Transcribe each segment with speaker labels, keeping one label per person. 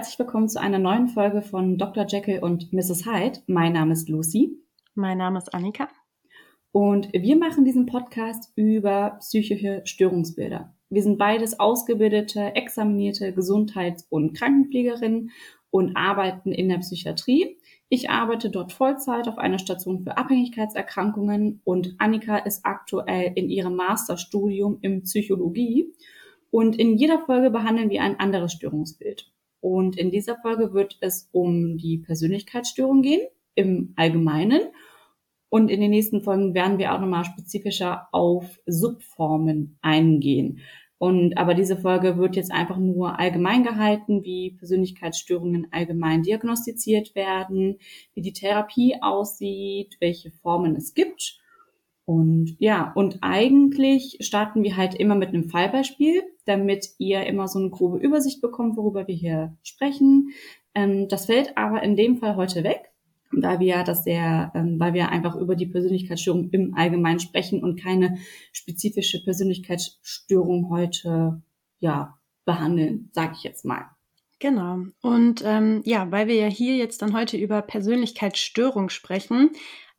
Speaker 1: herzlich willkommen zu einer neuen Folge von Dr. Jekyll und Mrs. Hyde. Mein Name ist Lucy.
Speaker 2: Mein Name ist Annika.
Speaker 1: Und wir machen diesen Podcast über psychische Störungsbilder. Wir sind beides ausgebildete, examinierte Gesundheits- und Krankenpflegerinnen und arbeiten in der Psychiatrie. Ich arbeite dort Vollzeit auf einer Station für Abhängigkeitserkrankungen und Annika ist aktuell in ihrem Masterstudium in Psychologie. Und in jeder Folge behandeln wir ein anderes Störungsbild. Und in dieser Folge wird es um die Persönlichkeitsstörung gehen, im Allgemeinen. Und in den nächsten Folgen werden wir auch nochmal spezifischer auf Subformen eingehen. Und aber diese Folge wird jetzt einfach nur allgemein gehalten, wie Persönlichkeitsstörungen allgemein diagnostiziert werden, wie die Therapie aussieht, welche Formen es gibt. Und ja, und eigentlich starten wir halt immer mit einem Fallbeispiel damit ihr immer so eine grobe Übersicht bekommt, worüber wir hier sprechen. Ähm, das fällt aber in dem Fall heute weg, weil wir das sehr, ähm, weil wir einfach über die Persönlichkeitsstörung im Allgemeinen sprechen und keine spezifische Persönlichkeitsstörung heute ja behandeln, sage ich jetzt mal.
Speaker 2: Genau. Und ähm, ja, weil wir ja hier jetzt dann heute über Persönlichkeitsstörung sprechen,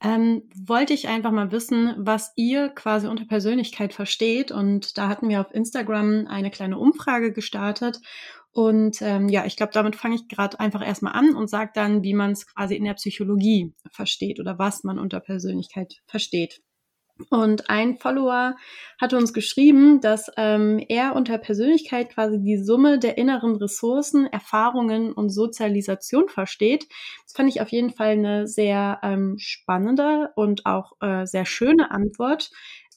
Speaker 2: ähm, wollte ich einfach mal wissen, was ihr quasi unter Persönlichkeit versteht. Und da hatten wir auf Instagram eine kleine Umfrage gestartet. Und ähm, ja, ich glaube, damit fange ich gerade einfach erstmal an und sage dann, wie man es quasi in der Psychologie versteht oder was man unter Persönlichkeit versteht. Und ein Follower hat uns geschrieben, dass ähm, er unter Persönlichkeit quasi die Summe der inneren Ressourcen, Erfahrungen und Sozialisation versteht. Das fand ich auf jeden Fall eine sehr ähm, spannende und auch äh, sehr schöne Antwort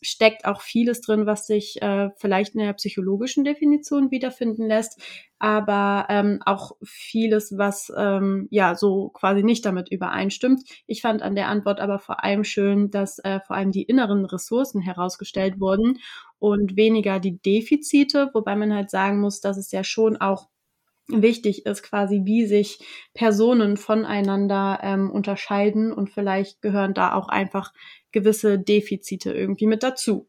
Speaker 2: steckt auch vieles drin, was sich äh, vielleicht in der psychologischen Definition wiederfinden lässt, aber ähm, auch vieles, was ähm, ja so quasi nicht damit übereinstimmt. Ich fand an der Antwort aber vor allem schön, dass äh, vor allem die inneren Ressourcen herausgestellt wurden und weniger die Defizite, wobei man halt sagen muss, dass es ja schon auch wichtig ist, quasi wie sich Personen voneinander ähm, unterscheiden und vielleicht gehören da auch einfach gewisse Defizite irgendwie mit dazu.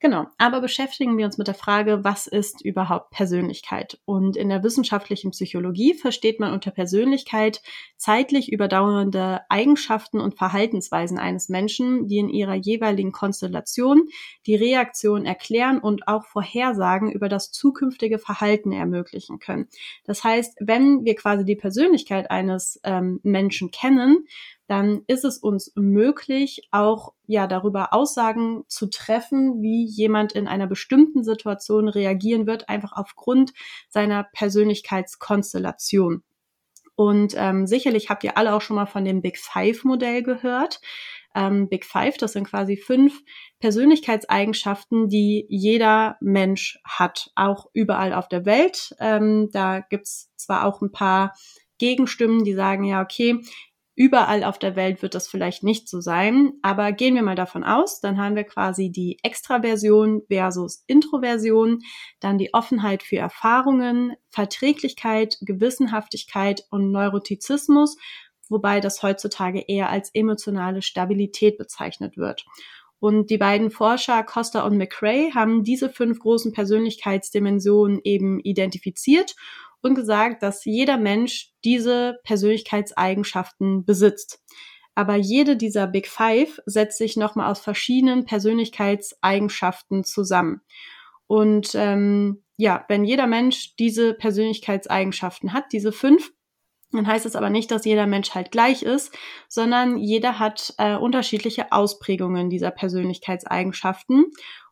Speaker 2: Genau, aber beschäftigen wir uns mit der Frage, was ist überhaupt Persönlichkeit? Und in der wissenschaftlichen Psychologie versteht man unter Persönlichkeit zeitlich überdauernde Eigenschaften und Verhaltensweisen eines Menschen, die in ihrer jeweiligen Konstellation die Reaktion erklären und auch Vorhersagen über das zukünftige Verhalten ermöglichen können. Das heißt, wenn wir quasi die Persönlichkeit eines ähm, Menschen kennen, dann ist es uns möglich, auch ja darüber Aussagen zu treffen, wie jemand in einer bestimmten Situation reagieren wird, einfach aufgrund seiner Persönlichkeitskonstellation. Und ähm, sicherlich habt ihr alle auch schon mal von dem Big Five Modell gehört. Ähm, Big Five, das sind quasi fünf Persönlichkeitseigenschaften, die jeder Mensch hat, auch überall auf der Welt. Ähm, da gibt's zwar auch ein paar Gegenstimmen, die sagen, ja, okay, Überall auf der Welt wird das vielleicht nicht so sein, aber gehen wir mal davon aus, dann haben wir quasi die Extraversion versus Introversion, dann die Offenheit für Erfahrungen, Verträglichkeit, Gewissenhaftigkeit und Neurotizismus, wobei das heutzutage eher als emotionale Stabilität bezeichnet wird. Und die beiden Forscher Costa und McRae haben diese fünf großen Persönlichkeitsdimensionen eben identifiziert und gesagt, dass jeder Mensch diese Persönlichkeitseigenschaften besitzt. Aber jede dieser Big Five setzt sich nochmal aus verschiedenen Persönlichkeitseigenschaften zusammen. Und ähm, ja, wenn jeder Mensch diese Persönlichkeitseigenschaften hat, diese fünf, dann heißt es aber nicht, dass jeder Mensch halt gleich ist, sondern jeder hat äh, unterschiedliche Ausprägungen dieser Persönlichkeitseigenschaften.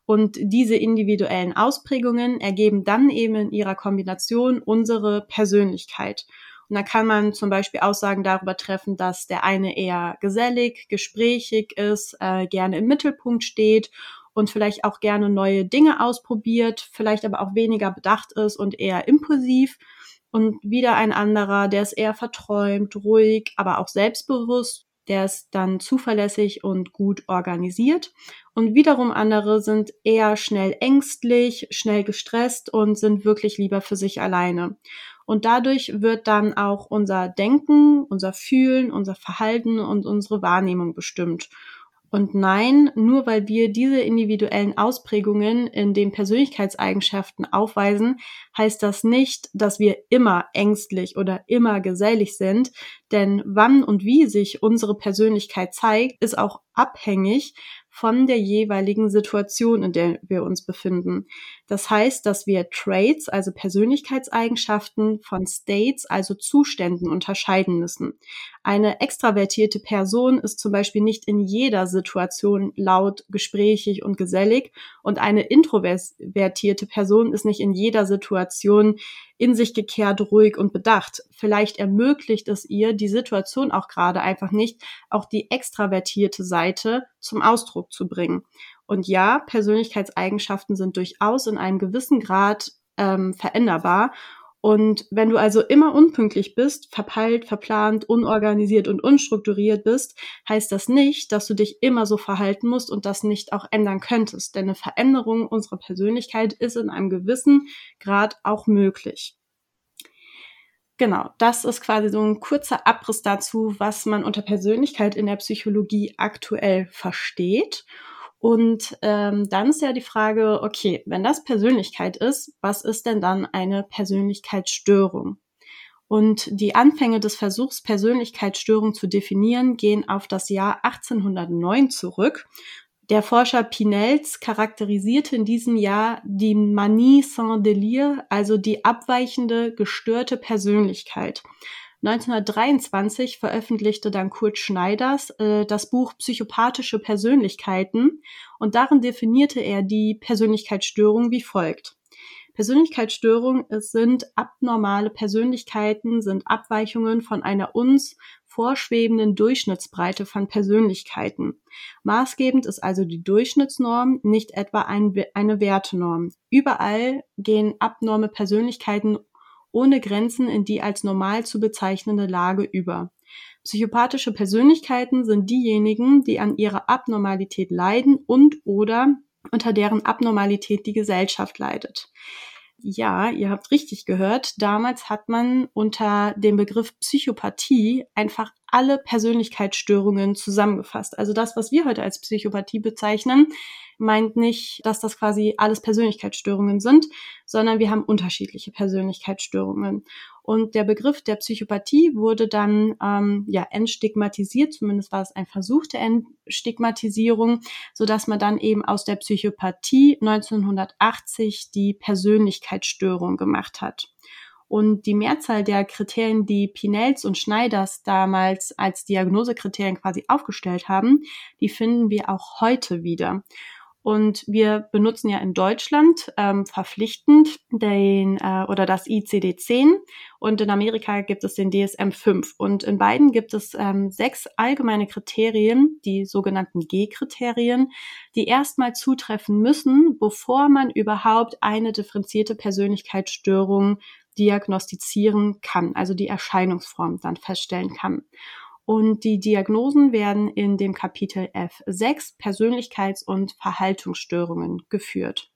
Speaker 2: Und diese individuellen Ausprägungen ergeben dann eben in ihrer Kombination unsere Persönlichkeit. Und da kann man zum Beispiel Aussagen darüber treffen, dass der eine eher gesellig, gesprächig ist, äh, gerne im Mittelpunkt steht und vielleicht auch gerne neue Dinge ausprobiert, vielleicht aber auch weniger bedacht ist und eher impulsiv. Und wieder ein anderer, der ist eher verträumt, ruhig, aber auch selbstbewusst der ist dann zuverlässig und gut organisiert. Und wiederum andere sind eher schnell ängstlich, schnell gestresst und sind wirklich lieber für sich alleine. Und dadurch wird dann auch unser Denken, unser Fühlen, unser Verhalten und unsere Wahrnehmung bestimmt. Und nein, nur weil wir diese individuellen Ausprägungen in den Persönlichkeitseigenschaften aufweisen, heißt das nicht, dass wir immer ängstlich oder immer gesellig sind, denn wann und wie sich unsere Persönlichkeit zeigt, ist auch abhängig von der jeweiligen Situation, in der wir uns befinden. Das heißt, dass wir Traits, also Persönlichkeitseigenschaften, von States, also Zuständen unterscheiden müssen. Eine extravertierte Person ist zum Beispiel nicht in jeder Situation laut, gesprächig und gesellig und eine introvertierte Person ist nicht in jeder Situation in sich gekehrt, ruhig und bedacht. Vielleicht ermöglicht es ihr die Situation auch gerade einfach nicht, auch die extravertierte Seite zum Ausdruck zu bringen. Und ja, Persönlichkeitseigenschaften sind durchaus in einem gewissen Grad ähm, veränderbar. Und wenn du also immer unpünktlich bist, verpeilt, verplant, unorganisiert und unstrukturiert bist, heißt das nicht, dass du dich immer so verhalten musst und das nicht auch ändern könntest. Denn eine Veränderung unserer Persönlichkeit ist in einem gewissen Grad auch möglich. Genau, das ist quasi so ein kurzer Abriss dazu, was man unter Persönlichkeit in der Psychologie aktuell versteht. Und ähm, dann ist ja die Frage, okay, wenn das Persönlichkeit ist, was ist denn dann eine Persönlichkeitsstörung? Und die Anfänge des Versuchs, Persönlichkeitsstörung zu definieren, gehen auf das Jahr 1809 zurück. Der Forscher Pinels charakterisierte in diesem Jahr die Manie sans délire, also die abweichende, gestörte Persönlichkeit. 1923 veröffentlichte dann Kurt Schneiders äh, das Buch Psychopathische Persönlichkeiten und darin definierte er die Persönlichkeitsstörung wie folgt. Persönlichkeitsstörungen sind abnormale Persönlichkeiten, sind Abweichungen von einer uns vorschwebenden Durchschnittsbreite von Persönlichkeiten. Maßgebend ist also die Durchschnittsnorm, nicht etwa ein, eine Wertenorm. Überall gehen abnorme Persönlichkeiten ohne Grenzen in die als normal zu bezeichnende Lage über. Psychopathische Persönlichkeiten sind diejenigen, die an ihrer Abnormalität leiden und oder unter deren Abnormalität die Gesellschaft leidet. Ja, ihr habt richtig gehört. Damals hat man unter dem Begriff Psychopathie einfach alle Persönlichkeitsstörungen zusammengefasst. Also das, was wir heute als Psychopathie bezeichnen, meint nicht, dass das quasi alles Persönlichkeitsstörungen sind, sondern wir haben unterschiedliche Persönlichkeitsstörungen. Und der Begriff der Psychopathie wurde dann ähm, ja entstigmatisiert, zumindest war es ein Versuch der Entstigmatisierung, so dass man dann eben aus der Psychopathie 1980 die Persönlichkeitsstörung gemacht hat. Und die Mehrzahl der Kriterien, die Pinels und Schneiders damals als Diagnosekriterien quasi aufgestellt haben, die finden wir auch heute wieder. Und wir benutzen ja in Deutschland ähm, verpflichtend den äh, oder das ICD-10 und in Amerika gibt es den DSM-5. Und in beiden gibt es ähm, sechs allgemeine Kriterien, die sogenannten G-Kriterien, die erstmal zutreffen müssen, bevor man überhaupt eine differenzierte Persönlichkeitsstörung diagnostizieren kann, also die Erscheinungsform dann feststellen kann. Und die Diagnosen werden in dem Kapitel F6 Persönlichkeits- und Verhaltensstörungen geführt.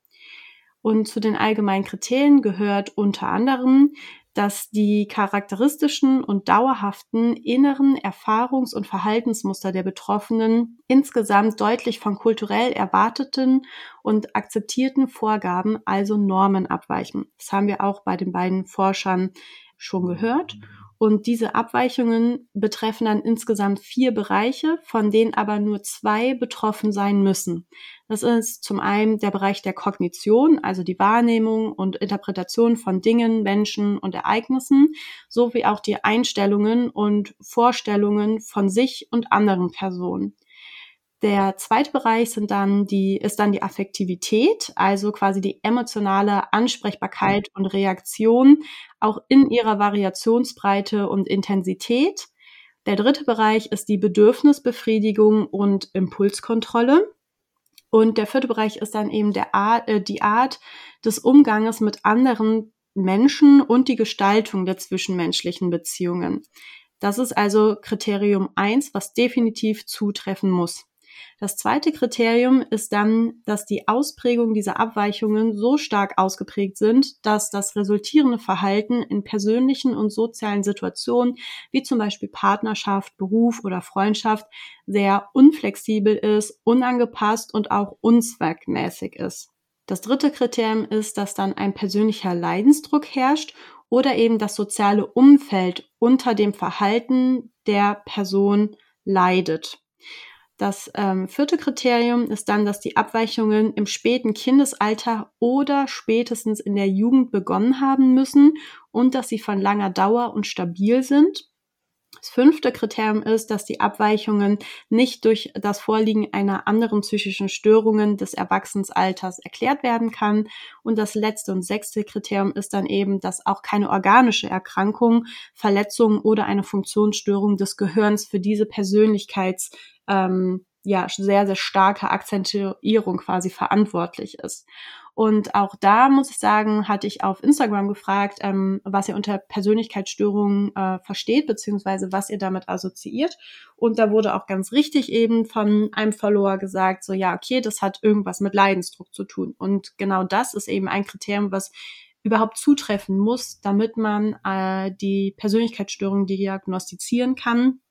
Speaker 2: Und zu den allgemeinen Kriterien gehört unter anderem, dass die charakteristischen und dauerhaften inneren Erfahrungs- und Verhaltensmuster der Betroffenen insgesamt deutlich von kulturell erwarteten und akzeptierten Vorgaben, also Normen abweichen. Das haben wir auch bei den beiden Forschern schon gehört. Und diese Abweichungen betreffen dann insgesamt vier Bereiche, von denen aber nur zwei betroffen sein müssen. Das ist zum einen der Bereich der Kognition, also die Wahrnehmung und Interpretation von Dingen, Menschen und Ereignissen, sowie auch die Einstellungen und Vorstellungen von sich und anderen Personen. Der zweite Bereich sind dann die, ist dann die Affektivität, also quasi die emotionale Ansprechbarkeit und Reaktion, auch in ihrer Variationsbreite und Intensität. Der dritte Bereich ist die Bedürfnisbefriedigung und Impulskontrolle. Und der vierte Bereich ist dann eben der Art, äh, die Art des Umganges mit anderen Menschen und die Gestaltung der zwischenmenschlichen Beziehungen. Das ist also Kriterium eins, was definitiv zutreffen muss. Das zweite Kriterium ist dann, dass die Ausprägung dieser Abweichungen so stark ausgeprägt sind, dass das resultierende Verhalten in persönlichen und sozialen Situationen, wie zum Beispiel Partnerschaft, Beruf oder Freundschaft, sehr unflexibel ist, unangepasst und auch unzweckmäßig ist. Das dritte Kriterium ist, dass dann ein persönlicher Leidensdruck herrscht oder eben das soziale Umfeld unter dem Verhalten der Person leidet. Das ähm, vierte Kriterium ist dann, dass die Abweichungen im späten Kindesalter oder spätestens in der Jugend begonnen haben müssen und dass sie von langer Dauer und stabil sind. Das fünfte Kriterium ist, dass die Abweichungen nicht durch das Vorliegen einer anderen psychischen Störungen des Erwachsenenalters erklärt werden kann. Und das letzte und sechste Kriterium ist dann eben, dass auch keine organische Erkrankung, Verletzung oder eine Funktionsstörung des Gehirns für diese Persönlichkeits ähm, ja sehr, sehr starke Akzentuierung quasi verantwortlich ist. Und auch da muss ich sagen, hatte ich auf Instagram gefragt, ähm, was ihr unter Persönlichkeitsstörungen äh, versteht, beziehungsweise was ihr damit assoziiert. Und da wurde auch ganz richtig eben von einem Follower gesagt, so ja, okay, das hat irgendwas mit Leidensdruck zu tun. Und genau das ist eben ein Kriterium, was überhaupt zutreffen muss, damit man äh, die Persönlichkeitsstörung diagnostizieren kann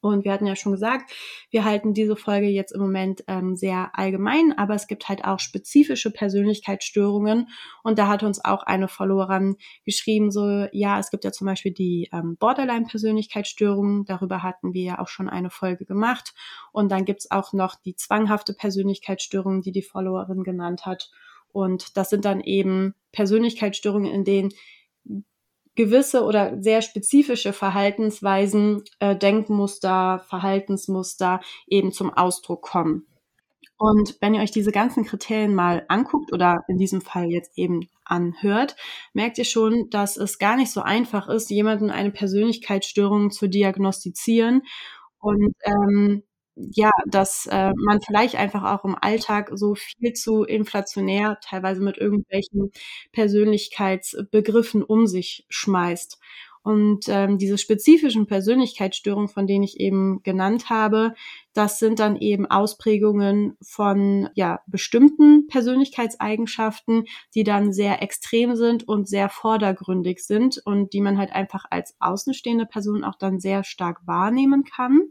Speaker 2: und wir hatten ja schon gesagt, wir halten diese Folge jetzt im Moment ähm, sehr allgemein, aber es gibt halt auch spezifische Persönlichkeitsstörungen. Und da hat uns auch eine Followerin geschrieben, so, ja, es gibt ja zum Beispiel die ähm, Borderline-Persönlichkeitsstörungen. Darüber hatten wir ja auch schon eine Folge gemacht. Und dann gibt's auch noch die zwanghafte Persönlichkeitsstörung, die die Followerin genannt hat. Und das sind dann eben Persönlichkeitsstörungen, in denen gewisse oder sehr spezifische Verhaltensweisen, äh, Denkmuster, Verhaltensmuster eben zum Ausdruck kommen. Und wenn ihr euch diese ganzen Kriterien mal anguckt oder in diesem Fall jetzt eben anhört, merkt ihr schon, dass es gar nicht so einfach ist, jemanden eine Persönlichkeitsstörung zu diagnostizieren. Und ähm, ja, dass äh, man vielleicht einfach auch im Alltag so viel zu inflationär, teilweise mit irgendwelchen Persönlichkeitsbegriffen um sich schmeißt. Und ähm, diese spezifischen Persönlichkeitsstörungen, von denen ich eben genannt habe, das sind dann eben Ausprägungen von ja, bestimmten Persönlichkeitseigenschaften, die dann sehr extrem sind und sehr vordergründig sind und die man halt einfach als außenstehende Person auch dann sehr stark wahrnehmen kann.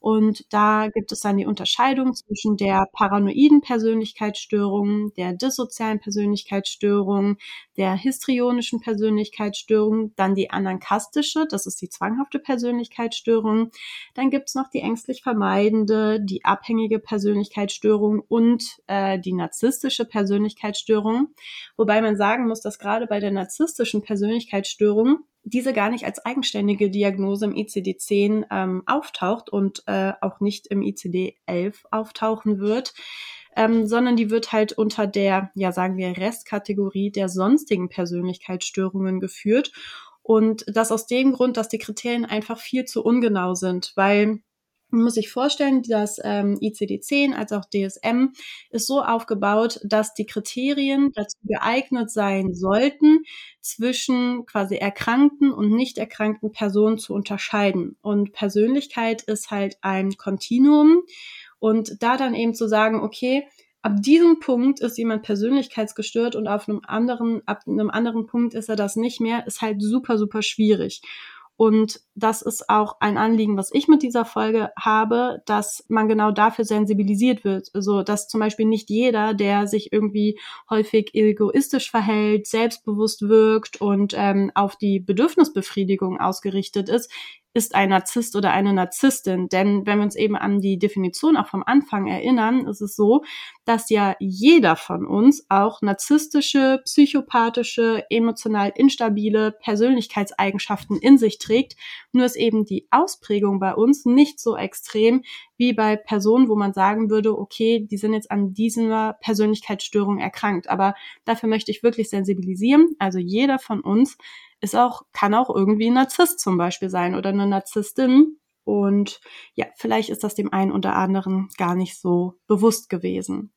Speaker 2: Und da gibt es dann die Unterscheidung zwischen der paranoiden Persönlichkeitsstörung, der dissozialen Persönlichkeitsstörung, der histrionischen Persönlichkeitsstörung, dann die anankastische, das ist die zwanghafte Persönlichkeitsstörung. Dann gibt es noch die ängstlich vermeidende, die abhängige Persönlichkeitsstörung und äh, die narzisstische Persönlichkeitsstörung. Wobei man sagen muss, dass gerade bei der narzisstischen Persönlichkeitsstörung diese gar nicht als eigenständige Diagnose im ICD-10 ähm, auftaucht und äh, auch nicht im ICD-11 auftauchen wird, ähm, sondern die wird halt unter der, ja sagen wir, Restkategorie der sonstigen Persönlichkeitsstörungen geführt. Und das aus dem Grund, dass die Kriterien einfach viel zu ungenau sind, weil man muss sich vorstellen, dass ähm, ICD-10 als auch DSM ist so aufgebaut, dass die Kriterien dazu geeignet sein sollten, zwischen quasi erkrankten und nicht erkrankten Personen zu unterscheiden. Und Persönlichkeit ist halt ein Kontinuum. Und da dann eben zu sagen, okay, ab diesem Punkt ist jemand persönlichkeitsgestört und auf einem anderen, ab einem anderen Punkt ist er das nicht mehr, ist halt super, super schwierig. Und das ist auch ein Anliegen, was ich mit dieser Folge habe, dass man genau dafür sensibilisiert wird. So, also, dass zum Beispiel nicht jeder, der sich irgendwie häufig egoistisch verhält, selbstbewusst wirkt und ähm, auf die Bedürfnisbefriedigung ausgerichtet ist, ist ein Narzisst oder eine Narzisstin. Denn wenn wir uns eben an die Definition auch vom Anfang erinnern, ist es so, dass ja jeder von uns auch narzisstische, psychopathische, emotional instabile Persönlichkeitseigenschaften in sich trägt. Nur ist eben die Ausprägung bei uns nicht so extrem wie bei Personen, wo man sagen würde, okay, die sind jetzt an dieser Persönlichkeitsstörung erkrankt. Aber dafür möchte ich wirklich sensibilisieren. Also jeder von uns ist auch, kann auch irgendwie ein Narzisst zum Beispiel sein oder eine Narzisstin. Und ja, vielleicht ist das dem einen oder anderen gar nicht so bewusst gewesen.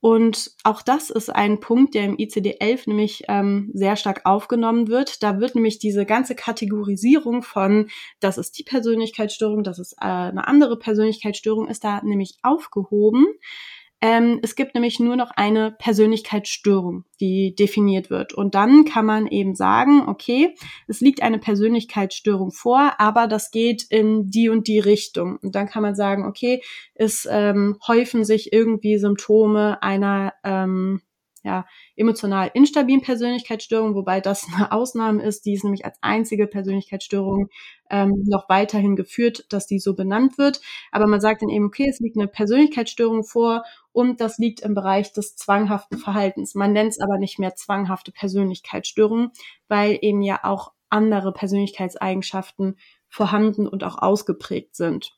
Speaker 2: Und auch das ist ein Punkt, der im ICD-11 nämlich ähm, sehr stark aufgenommen wird. Da wird nämlich diese ganze Kategorisierung von, das ist die Persönlichkeitsstörung, das ist äh, eine andere Persönlichkeitsstörung, ist da nämlich aufgehoben. Ähm, es gibt nämlich nur noch eine Persönlichkeitsstörung, die definiert wird. Und dann kann man eben sagen, okay, es liegt eine Persönlichkeitsstörung vor, aber das geht in die und die Richtung. Und dann kann man sagen, okay, es ähm, häufen sich irgendwie Symptome einer ähm, ja, emotional instabilen Persönlichkeitsstörung, wobei das eine Ausnahme ist, die ist nämlich als einzige Persönlichkeitsstörung ähm, noch weiterhin geführt, dass die so benannt wird. Aber man sagt dann eben, okay, es liegt eine Persönlichkeitsstörung vor und das liegt im Bereich des zwanghaften Verhaltens. Man nennt es aber nicht mehr zwanghafte Persönlichkeitsstörung, weil eben ja auch andere Persönlichkeitseigenschaften vorhanden und auch ausgeprägt sind.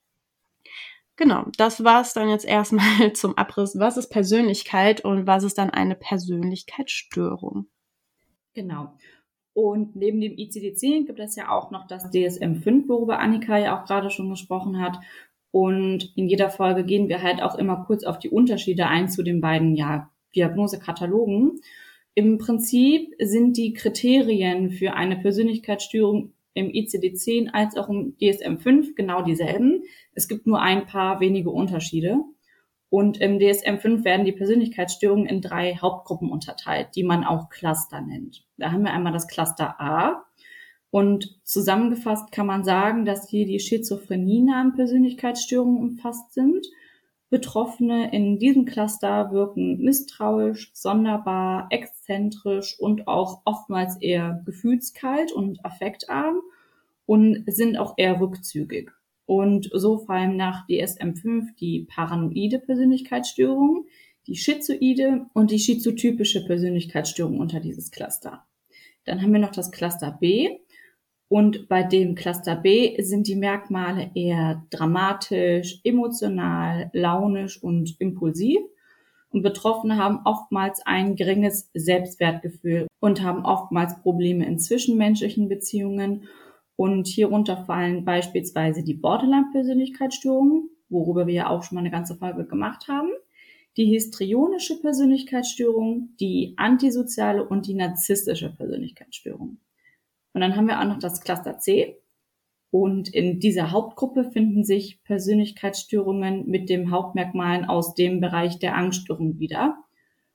Speaker 2: Genau, das war es dann jetzt erstmal zum Abriss. Was ist Persönlichkeit und was ist dann eine Persönlichkeitsstörung?
Speaker 1: Genau. Und neben dem ICD-10 gibt es ja auch noch das DSM-5, worüber Annika ja auch gerade schon gesprochen hat. Und in jeder Folge gehen wir halt auch immer kurz auf die Unterschiede ein zu den beiden ja, Diagnosekatalogen. Im Prinzip sind die Kriterien für eine Persönlichkeitsstörung im ICD-10 als auch im DSM-5 genau dieselben. Es gibt nur ein paar wenige Unterschiede. Und im DSM-5 werden die Persönlichkeitsstörungen in drei Hauptgruppen unterteilt, die man auch Cluster nennt. Da haben wir einmal das Cluster A. Und zusammengefasst kann man sagen, dass hier die schizophrenie-nahen Persönlichkeitsstörungen umfasst sind. Betroffene in diesem Cluster wirken misstrauisch, sonderbar, exzentrisch und auch oftmals eher gefühlskalt und affektarm und sind auch eher rückzügig. Und so fallen nach DSM-5 die paranoide Persönlichkeitsstörung, die schizoide und die schizotypische Persönlichkeitsstörung unter dieses Cluster. Dann haben wir noch das Cluster B. Und bei dem Cluster B sind die Merkmale eher dramatisch, emotional, launisch und impulsiv. Und Betroffene haben oftmals ein geringes Selbstwertgefühl und haben oftmals Probleme in zwischenmenschlichen Beziehungen und hierunter fallen beispielsweise die Borderline-Persönlichkeitsstörungen, worüber wir ja auch schon mal eine ganze Folge gemacht haben, die histrionische Persönlichkeitsstörung, die antisoziale und die narzisstische Persönlichkeitsstörung. Und dann haben wir auch noch das Cluster C. Und in dieser Hauptgruppe finden sich Persönlichkeitsstörungen mit dem Hauptmerkmalen aus dem Bereich der Angststörung wieder.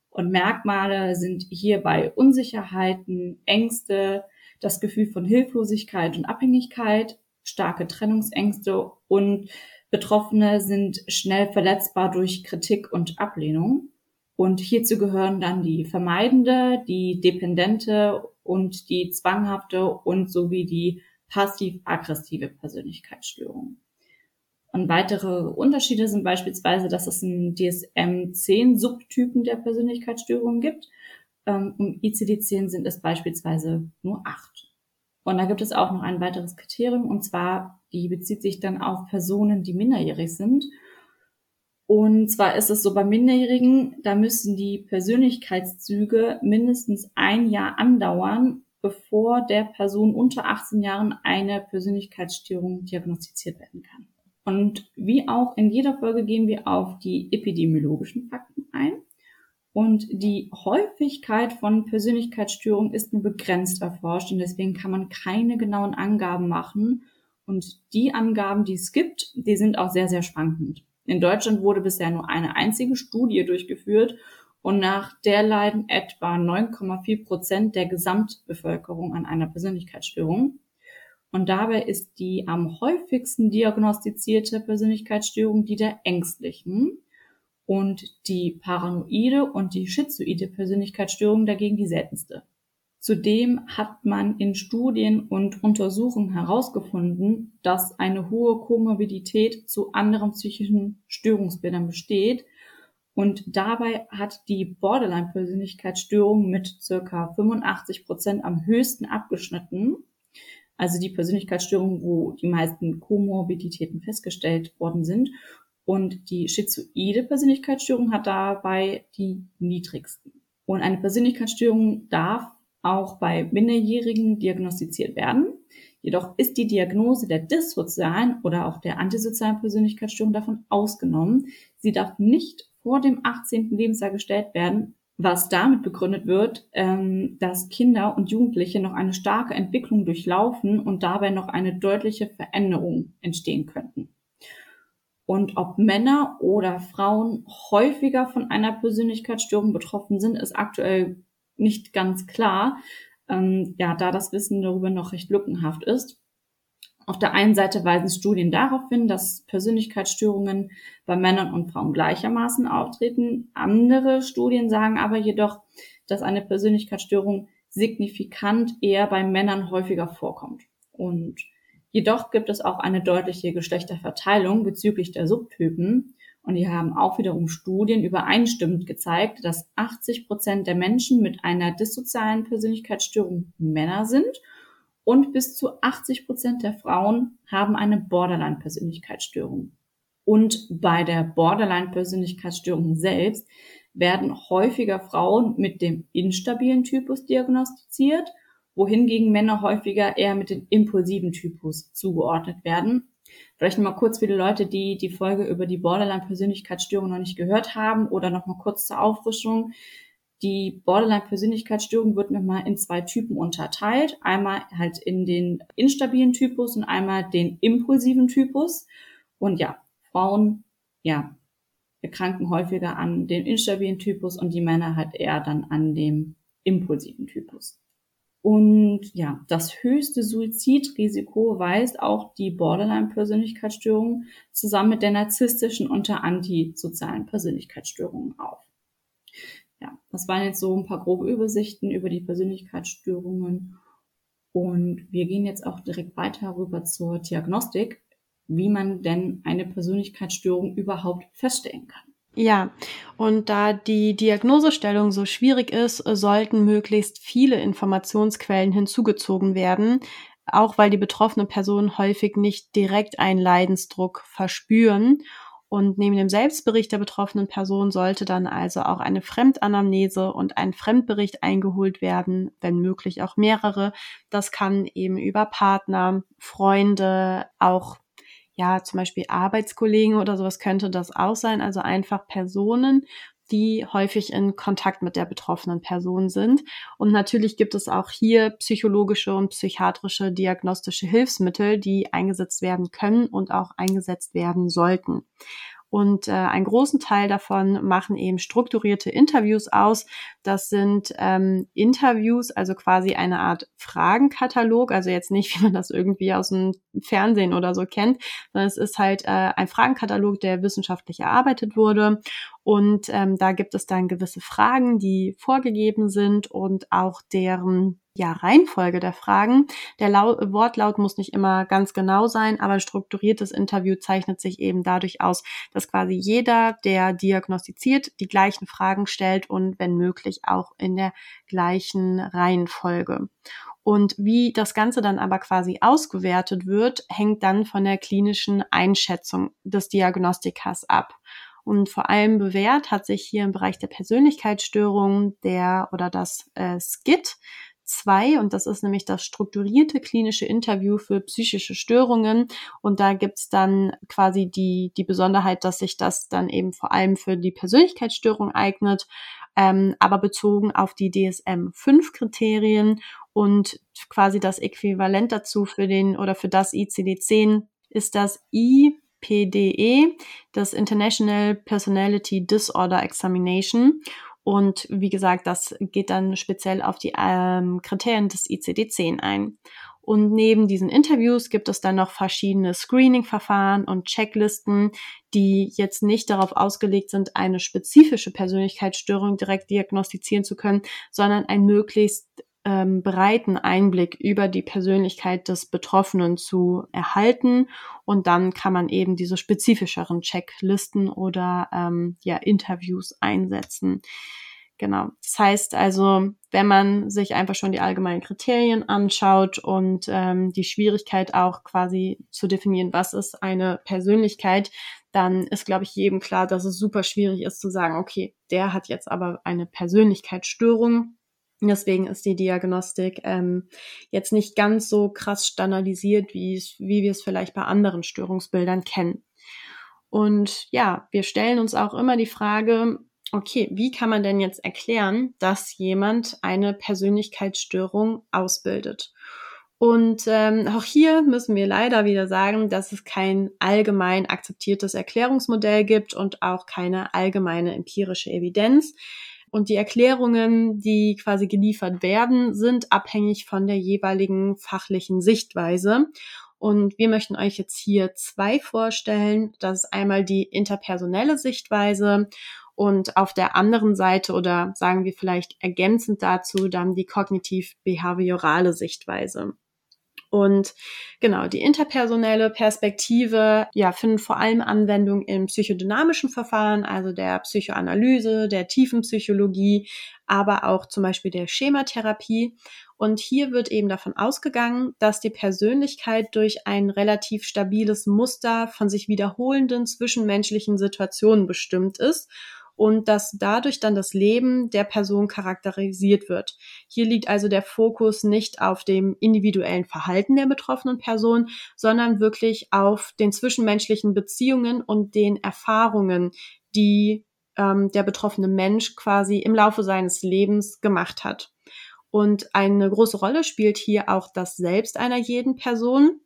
Speaker 1: Und Merkmale sind hierbei Unsicherheiten, Ängste, das Gefühl von Hilflosigkeit und Abhängigkeit, starke Trennungsängste und Betroffene sind schnell verletzbar durch Kritik und Ablehnung. Und hierzu gehören dann die vermeidende, die dependente und die zwanghafte und sowie die passiv-aggressive Persönlichkeitsstörung. Und weitere Unterschiede sind beispielsweise, dass es in DSM-10 Subtypen der Persönlichkeitsstörungen gibt ähm, Im ICD-10 sind es beispielsweise nur acht. Und da gibt es auch noch ein weiteres Kriterium, und zwar, die bezieht sich dann auf Personen, die minderjährig sind. Und zwar ist es so bei Minderjährigen, da müssen die Persönlichkeitszüge mindestens ein Jahr andauern, bevor der Person unter 18 Jahren eine Persönlichkeitsstörung diagnostiziert werden kann. Und wie auch in jeder Folge gehen wir auf die epidemiologischen Fakten ein. Und die Häufigkeit von Persönlichkeitsstörungen ist nur begrenzt erforscht und deswegen kann man keine genauen Angaben machen. Und die Angaben, die es gibt, die sind auch sehr, sehr schwankend. In Deutschland wurde bisher nur eine einzige Studie durchgeführt und nach der leiden etwa 9,4 Prozent der Gesamtbevölkerung an einer Persönlichkeitsstörung. Und dabei ist die am häufigsten diagnostizierte Persönlichkeitsstörung die der Ängstlichen und die paranoide und die schizoide Persönlichkeitsstörung dagegen die seltenste. Zudem hat man in Studien und Untersuchungen herausgefunden, dass eine hohe Komorbidität zu anderen psychischen Störungsbildern besteht. Und dabei hat die Borderline-Persönlichkeitsstörung mit circa 85 Prozent am höchsten abgeschnitten. Also die Persönlichkeitsstörung, wo die meisten Komorbiditäten festgestellt worden sind. Und die schizoide Persönlichkeitsstörung hat dabei die niedrigsten. Und eine Persönlichkeitsstörung darf auch bei Minderjährigen diagnostiziert werden. Jedoch ist die Diagnose der dissozialen oder auch der antisozialen Persönlichkeitsstörung davon ausgenommen. Sie darf nicht vor dem 18. Lebensjahr gestellt werden, was damit begründet wird, ähm, dass Kinder und Jugendliche noch eine starke Entwicklung durchlaufen und dabei noch eine deutliche Veränderung entstehen könnten. Und ob Männer oder Frauen häufiger von einer Persönlichkeitsstörung betroffen sind, ist aktuell nicht ganz klar, ähm, ja, da das Wissen darüber noch recht lückenhaft ist. Auf der einen Seite weisen Studien darauf hin, dass Persönlichkeitsstörungen bei Männern und Frauen gleichermaßen auftreten. Andere Studien sagen aber jedoch, dass eine Persönlichkeitsstörung signifikant eher bei Männern häufiger vorkommt. Und jedoch gibt es auch eine deutliche Geschlechterverteilung bezüglich der Subtypen. Und die haben auch wiederum Studien übereinstimmend gezeigt, dass 80 Prozent der Menschen mit einer dissozialen Persönlichkeitsstörung Männer sind und bis zu 80 Prozent der Frauen haben eine Borderline-Persönlichkeitsstörung. Und bei der Borderline-Persönlichkeitsstörung selbst werden häufiger Frauen mit dem instabilen Typus diagnostiziert, wohingegen Männer häufiger eher mit dem impulsiven Typus zugeordnet werden. Vielleicht nochmal kurz für die Leute, die die Folge über die Borderline-Persönlichkeitsstörung noch nicht gehört haben oder nochmal kurz zur Auffrischung. Die Borderline-Persönlichkeitsstörung wird nochmal in zwei Typen unterteilt. Einmal halt in den instabilen Typus und einmal den impulsiven Typus. Und ja, Frauen, ja, erkranken häufiger an dem instabilen Typus und die Männer halt eher dann an dem impulsiven Typus. Und ja, das höchste Suizidrisiko weist auch die Borderline-Persönlichkeitsstörung zusammen mit der narzisstischen und der antisozialen Persönlichkeitsstörung auf ja, das waren jetzt so ein paar grobe Übersichten über die Persönlichkeitsstörungen. Und wir gehen jetzt auch direkt weiter rüber zur Diagnostik, wie man denn eine Persönlichkeitsstörung überhaupt feststellen kann.
Speaker 2: Ja, und da die Diagnosestellung so schwierig ist, sollten möglichst viele Informationsquellen hinzugezogen werden, auch weil die betroffene Person häufig nicht direkt einen Leidensdruck verspüren und neben dem Selbstbericht der betroffenen Person sollte dann also auch eine Fremdanamnese und ein Fremdbericht eingeholt werden, wenn möglich auch mehrere. Das kann eben über Partner, Freunde, auch ja, zum Beispiel Arbeitskollegen oder sowas könnte das auch sein. Also einfach Personen, die häufig in Kontakt mit der betroffenen Person sind. Und natürlich gibt es auch hier psychologische und psychiatrische diagnostische Hilfsmittel, die eingesetzt werden können und auch eingesetzt werden sollten. Und äh, einen großen Teil davon machen eben strukturierte Interviews aus. Das sind ähm, Interviews, also quasi eine Art Fragenkatalog, also jetzt nicht, wie man das irgendwie aus dem Fernsehen oder so kennt, sondern es ist halt äh, ein Fragenkatalog, der wissenschaftlich erarbeitet wurde. Und ähm, da gibt es dann gewisse Fragen, die vorgegeben sind und auch deren ja, Reihenfolge der Fragen. Der Lau Wortlaut muss nicht immer ganz genau sein, aber ein strukturiertes Interview zeichnet sich eben dadurch aus, dass quasi jeder, der diagnostiziert, die gleichen Fragen stellt und wenn möglich auch in der gleichen Reihenfolge. Und wie das Ganze dann aber quasi ausgewertet wird, hängt dann von der klinischen Einschätzung des Diagnostikers ab. Und vor allem bewährt hat sich hier im Bereich der Persönlichkeitsstörungen der oder das äh, SKIT, 2 und das ist nämlich das strukturierte klinische Interview für psychische Störungen und da gibt's dann quasi die, die Besonderheit, dass sich das dann eben vor allem für die Persönlichkeitsstörung eignet, ähm, aber bezogen auf die DSM-5-Kriterien und quasi das Äquivalent dazu für den oder für das ICD-10 ist das IPDE, das International Personality Disorder Examination. Und wie gesagt, das geht dann speziell auf die ähm, Kriterien des ICD-10 ein. Und neben diesen Interviews gibt es dann noch verschiedene Screening-Verfahren und Checklisten, die jetzt nicht darauf ausgelegt sind, eine spezifische Persönlichkeitsstörung direkt diagnostizieren zu können, sondern ein möglichst ähm, breiten Einblick über die Persönlichkeit des Betroffenen zu erhalten. Und dann kann man eben diese spezifischeren Checklisten oder ähm, ja, Interviews einsetzen. Genau. Das heißt also, wenn man sich einfach schon die allgemeinen Kriterien anschaut und ähm, die Schwierigkeit auch quasi zu definieren, was ist eine Persönlichkeit, dann ist, glaube ich, jedem klar, dass es super schwierig ist zu sagen, okay, der hat jetzt aber eine Persönlichkeitsstörung Deswegen ist die Diagnostik ähm, jetzt nicht ganz so krass standardisiert, wie, wir es vielleicht bei anderen Störungsbildern kennen. Und ja, wir stellen uns auch immer die Frage, okay, wie kann man denn jetzt erklären, dass jemand eine Persönlichkeitsstörung ausbildet? Und ähm, auch hier müssen wir leider wieder sagen, dass es kein allgemein akzeptiertes Erklärungsmodell gibt und auch keine allgemeine empirische Evidenz. Und die Erklärungen, die quasi geliefert werden, sind abhängig von der jeweiligen fachlichen Sichtweise. Und wir möchten euch jetzt hier zwei vorstellen. Das ist einmal die interpersonelle Sichtweise und auf der anderen Seite oder sagen wir vielleicht ergänzend dazu dann die kognitiv-behaviorale Sichtweise. Und genau, die interpersonelle Perspektive, ja, finden vor allem Anwendung im psychodynamischen Verfahren, also der Psychoanalyse, der Tiefenpsychologie, aber auch zum Beispiel der Schematherapie. Und hier wird eben davon ausgegangen, dass die Persönlichkeit durch ein relativ stabiles Muster von sich wiederholenden zwischenmenschlichen Situationen bestimmt ist und dass dadurch dann das Leben der Person charakterisiert wird. Hier liegt also der Fokus nicht auf dem individuellen Verhalten der betroffenen Person, sondern wirklich auf den zwischenmenschlichen Beziehungen und den Erfahrungen, die ähm, der betroffene Mensch quasi im Laufe seines Lebens gemacht hat. Und eine große Rolle spielt hier auch das Selbst einer jeden Person.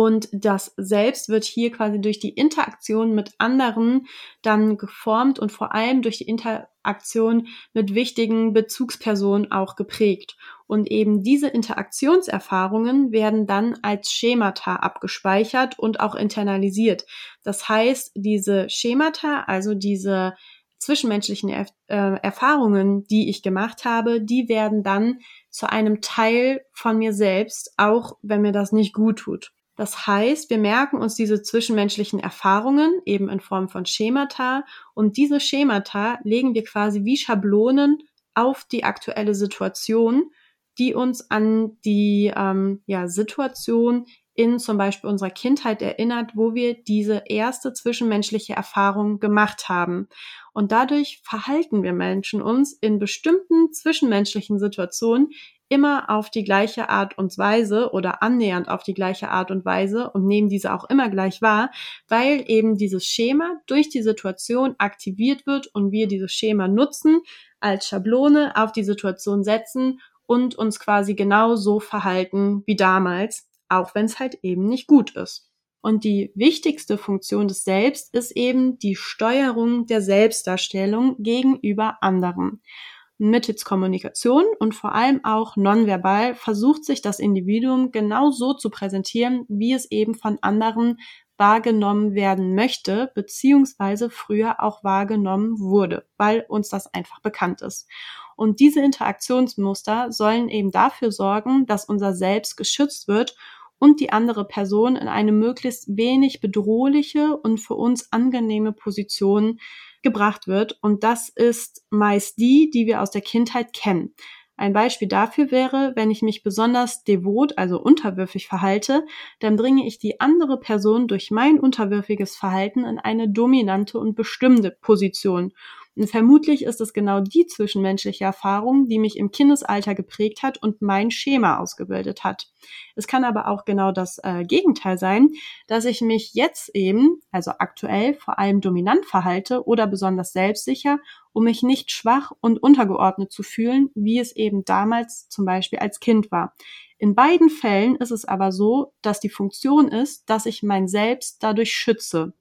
Speaker 2: Und das Selbst wird hier quasi durch die Interaktion mit anderen dann geformt und vor allem durch die Interaktion mit wichtigen Bezugspersonen auch geprägt. Und eben diese Interaktionserfahrungen werden dann als Schemata abgespeichert und auch internalisiert. Das heißt, diese Schemata, also diese zwischenmenschlichen er äh, Erfahrungen, die ich gemacht habe, die werden dann zu einem Teil von mir selbst, auch wenn mir das nicht gut tut. Das heißt, wir merken uns diese zwischenmenschlichen Erfahrungen eben in Form von Schemata und diese Schemata legen wir quasi wie Schablonen auf die aktuelle Situation, die uns an die ähm, ja, Situation in zum Beispiel unserer Kindheit erinnert, wo wir diese erste zwischenmenschliche Erfahrung gemacht haben. Und dadurch verhalten wir Menschen uns in bestimmten zwischenmenschlichen Situationen immer auf die gleiche Art und Weise oder annähernd auf die gleiche Art und Weise und nehmen diese auch immer gleich wahr, weil eben dieses Schema durch die Situation aktiviert wird und wir dieses Schema nutzen, als Schablone auf die Situation setzen und uns quasi genau so verhalten wie damals, auch wenn es halt eben nicht gut ist. Und die wichtigste Funktion des Selbst ist eben die Steuerung der Selbstdarstellung gegenüber anderen mittels Kommunikation und vor allem auch nonverbal versucht sich das Individuum genau so zu präsentieren, wie es eben von anderen wahrgenommen werden möchte, beziehungsweise früher auch wahrgenommen wurde, weil uns das einfach bekannt ist. Und diese Interaktionsmuster sollen eben dafür sorgen, dass unser Selbst geschützt wird und die andere Person in eine möglichst wenig bedrohliche und für uns angenehme Position gebracht wird. Und das ist meist die, die wir aus der Kindheit kennen. Ein Beispiel dafür wäre, wenn ich mich besonders devot, also unterwürfig verhalte, dann bringe ich die andere Person durch mein unterwürfiges Verhalten in eine dominante und bestimmte Position. Und vermutlich ist es genau die zwischenmenschliche Erfahrung, die mich im Kindesalter geprägt hat und mein Schema ausgebildet hat. Es kann aber auch genau das äh, Gegenteil sein, dass ich mich jetzt eben, also aktuell, vor allem dominant verhalte oder besonders selbstsicher, um mich nicht schwach und untergeordnet zu fühlen, wie es eben damals zum Beispiel als Kind war. In beiden Fällen ist es aber so, dass die Funktion ist, dass ich mein Selbst dadurch schütze.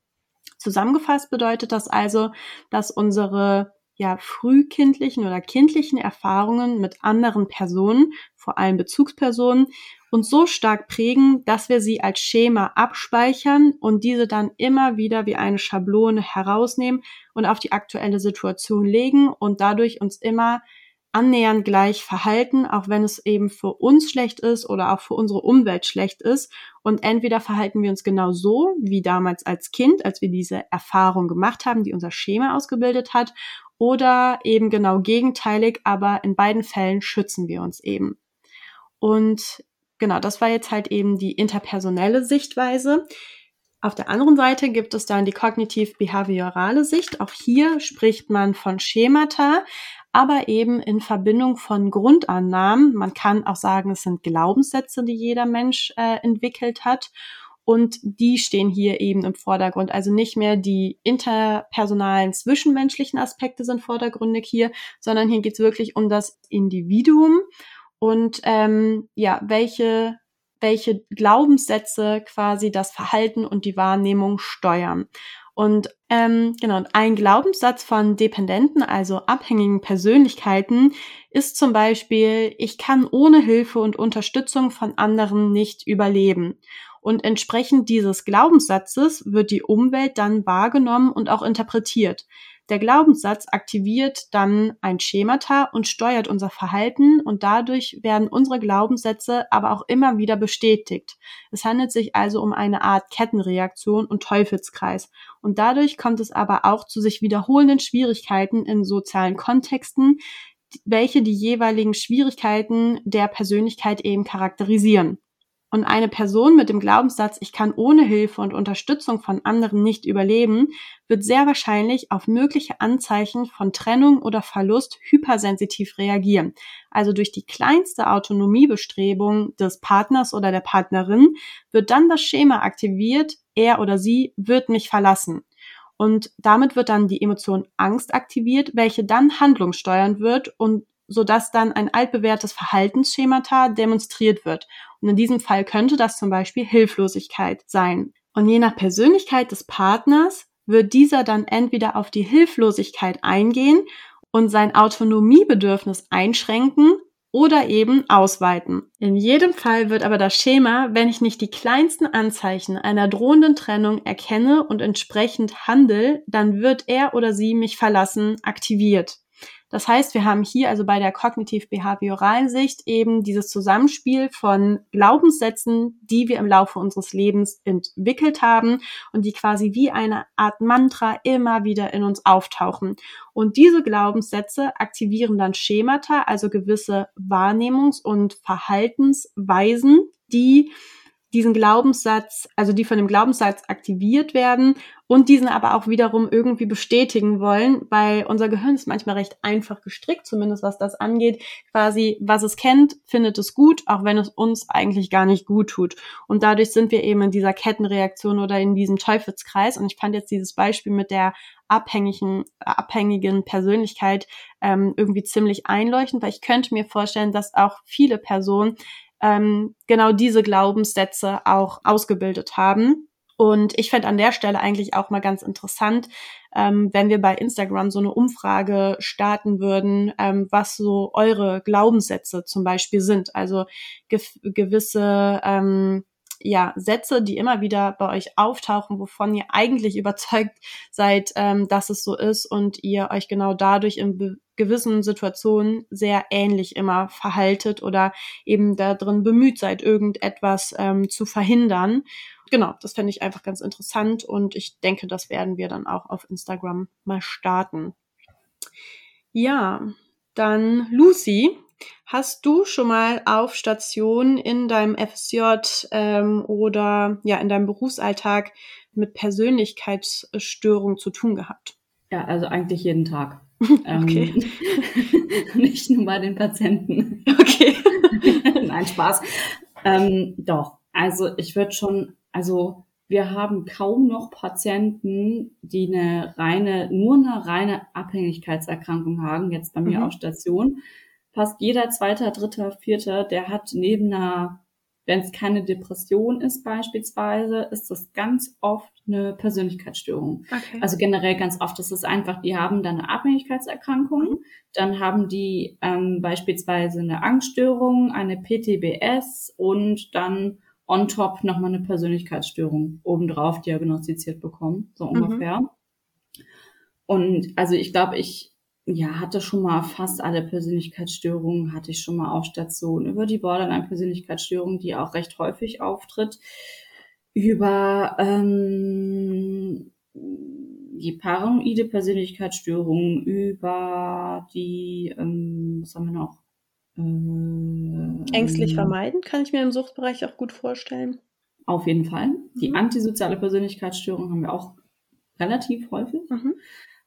Speaker 2: Zusammengefasst bedeutet das also, dass unsere ja frühkindlichen oder kindlichen Erfahrungen mit anderen Personen, vor allem Bezugspersonen, uns so stark prägen, dass wir sie als Schema abspeichern und diese dann immer wieder wie eine Schablone herausnehmen und auf die aktuelle Situation legen und dadurch uns immer annähernd gleich verhalten, auch wenn es eben für uns schlecht ist oder auch für unsere Umwelt schlecht ist. Und entweder verhalten wir uns genau so wie damals als Kind, als wir diese Erfahrung gemacht haben, die unser Schema ausgebildet hat, oder eben genau gegenteilig, aber in beiden Fällen schützen wir uns eben. Und genau, das war jetzt halt eben die interpersonelle Sichtweise. Auf der anderen Seite gibt es dann die kognitiv-behaviorale Sicht. Auch hier spricht man von Schemata, aber eben in Verbindung von Grundannahmen. Man kann auch sagen, es sind Glaubenssätze, die jeder Mensch äh, entwickelt hat. und die stehen hier eben im Vordergrund. Also nicht mehr die interpersonalen, zwischenmenschlichen Aspekte sind vordergründig hier, sondern hier geht es wirklich um das Individuum und ähm, ja, welche welche Glaubenssätze quasi das Verhalten und die Wahrnehmung steuern. Und ähm, genau, ein Glaubenssatz von Dependenten, also abhängigen Persönlichkeiten, ist zum Beispiel, ich kann ohne Hilfe und Unterstützung von anderen nicht überleben. Und entsprechend dieses Glaubenssatzes wird die Umwelt dann wahrgenommen und auch interpretiert. Der Glaubenssatz aktiviert dann ein Schemata und steuert unser Verhalten und dadurch werden unsere Glaubenssätze aber auch immer wieder bestätigt. Es handelt sich also um eine Art Kettenreaktion und Teufelskreis. Und dadurch kommt es aber auch zu sich wiederholenden Schwierigkeiten in sozialen Kontexten, welche die jeweiligen Schwierigkeiten der Persönlichkeit eben charakterisieren. Und eine Person mit dem Glaubenssatz, ich kann ohne Hilfe und Unterstützung von anderen nicht überleben, wird sehr wahrscheinlich auf mögliche Anzeichen von Trennung oder Verlust hypersensitiv reagieren. Also durch die kleinste Autonomiebestrebung des Partners oder der Partnerin wird dann das Schema aktiviert, er oder sie wird mich verlassen. Und damit wird dann die Emotion Angst aktiviert, welche dann handlungssteuernd wird und sodass dann ein altbewährtes Verhaltensschemata demonstriert wird. Und in diesem Fall könnte das zum Beispiel Hilflosigkeit sein. Und je nach Persönlichkeit des Partners wird dieser dann entweder auf die Hilflosigkeit eingehen und sein Autonomiebedürfnis einschränken oder eben ausweiten. In jedem Fall wird aber das Schema, wenn ich nicht die kleinsten Anzeichen einer drohenden Trennung erkenne und entsprechend handel, dann wird er oder sie mich verlassen, aktiviert. Das heißt, wir haben hier also bei der kognitiv-behavioralen Sicht eben dieses Zusammenspiel von Glaubenssätzen, die wir im Laufe unseres Lebens entwickelt haben und die quasi wie eine Art Mantra immer wieder in uns auftauchen. Und diese Glaubenssätze aktivieren dann Schemata, also gewisse Wahrnehmungs- und Verhaltensweisen, die diesen Glaubenssatz, also die von dem Glaubenssatz aktiviert werden und diesen aber auch wiederum irgendwie bestätigen wollen, weil unser Gehirn ist manchmal recht einfach gestrickt, zumindest was das angeht. Quasi, was es kennt, findet es gut, auch wenn es uns eigentlich gar nicht gut tut. Und dadurch sind wir eben in dieser Kettenreaktion oder in diesem Teufelskreis. Und ich fand jetzt dieses Beispiel mit der abhängigen, abhängigen Persönlichkeit ähm, irgendwie ziemlich einleuchtend, weil ich könnte mir vorstellen, dass auch viele Personen ähm, genau diese Glaubenssätze auch ausgebildet haben. Und ich fände an der Stelle eigentlich auch mal ganz interessant, ähm, wenn wir bei Instagram so eine Umfrage starten würden, ähm, was so eure Glaubenssätze zum Beispiel sind. Also ge gewisse ähm, ja, Sätze, die immer wieder bei euch auftauchen, wovon ihr eigentlich überzeugt seid, ähm, dass es so ist und ihr euch genau dadurch in gewissen Situationen sehr ähnlich immer verhaltet oder eben darin bemüht seid, irgendetwas ähm, zu verhindern. Genau, das fände ich einfach ganz interessant und ich denke, das werden wir dann auch auf Instagram mal starten. Ja, dann Lucy, Hast du schon mal auf Station in deinem FSJ ähm, oder ja in deinem Berufsalltag mit Persönlichkeitsstörung zu tun gehabt?
Speaker 1: Ja, also eigentlich jeden Tag. Okay. Ähm, nicht nur bei den Patienten. Okay. Nein, Spaß. Ähm, doch, also ich würde schon, also wir haben kaum noch Patienten, die eine reine, nur eine reine Abhängigkeitserkrankung haben, jetzt bei mir mhm. auf Station fast jeder zweite, dritte, vierte, der hat neben einer, wenn es keine Depression ist beispielsweise, ist das ganz oft eine Persönlichkeitsstörung. Okay. Also generell ganz oft ist es einfach, die haben dann eine Abhängigkeitserkrankung, mhm. dann haben die ähm, beispielsweise eine Angststörung, eine PTBS und dann on top nochmal eine Persönlichkeitsstörung obendrauf diagnostiziert bekommen, so mhm. ungefähr. Mhm. Und also ich glaube, ich ja, hatte schon mal fast alle Persönlichkeitsstörungen, hatte ich schon mal auf Station. Über die Borderline-Persönlichkeitsstörung, die auch recht häufig auftritt. Über ähm, die paranoide Persönlichkeitsstörung, über die, ähm, was haben wir noch?
Speaker 2: Äh, Ängstlich vermeiden kann ich mir im Suchtbereich auch gut vorstellen.
Speaker 1: Auf jeden Fall. Die mhm. antisoziale Persönlichkeitsstörung haben wir auch relativ häufig. Mhm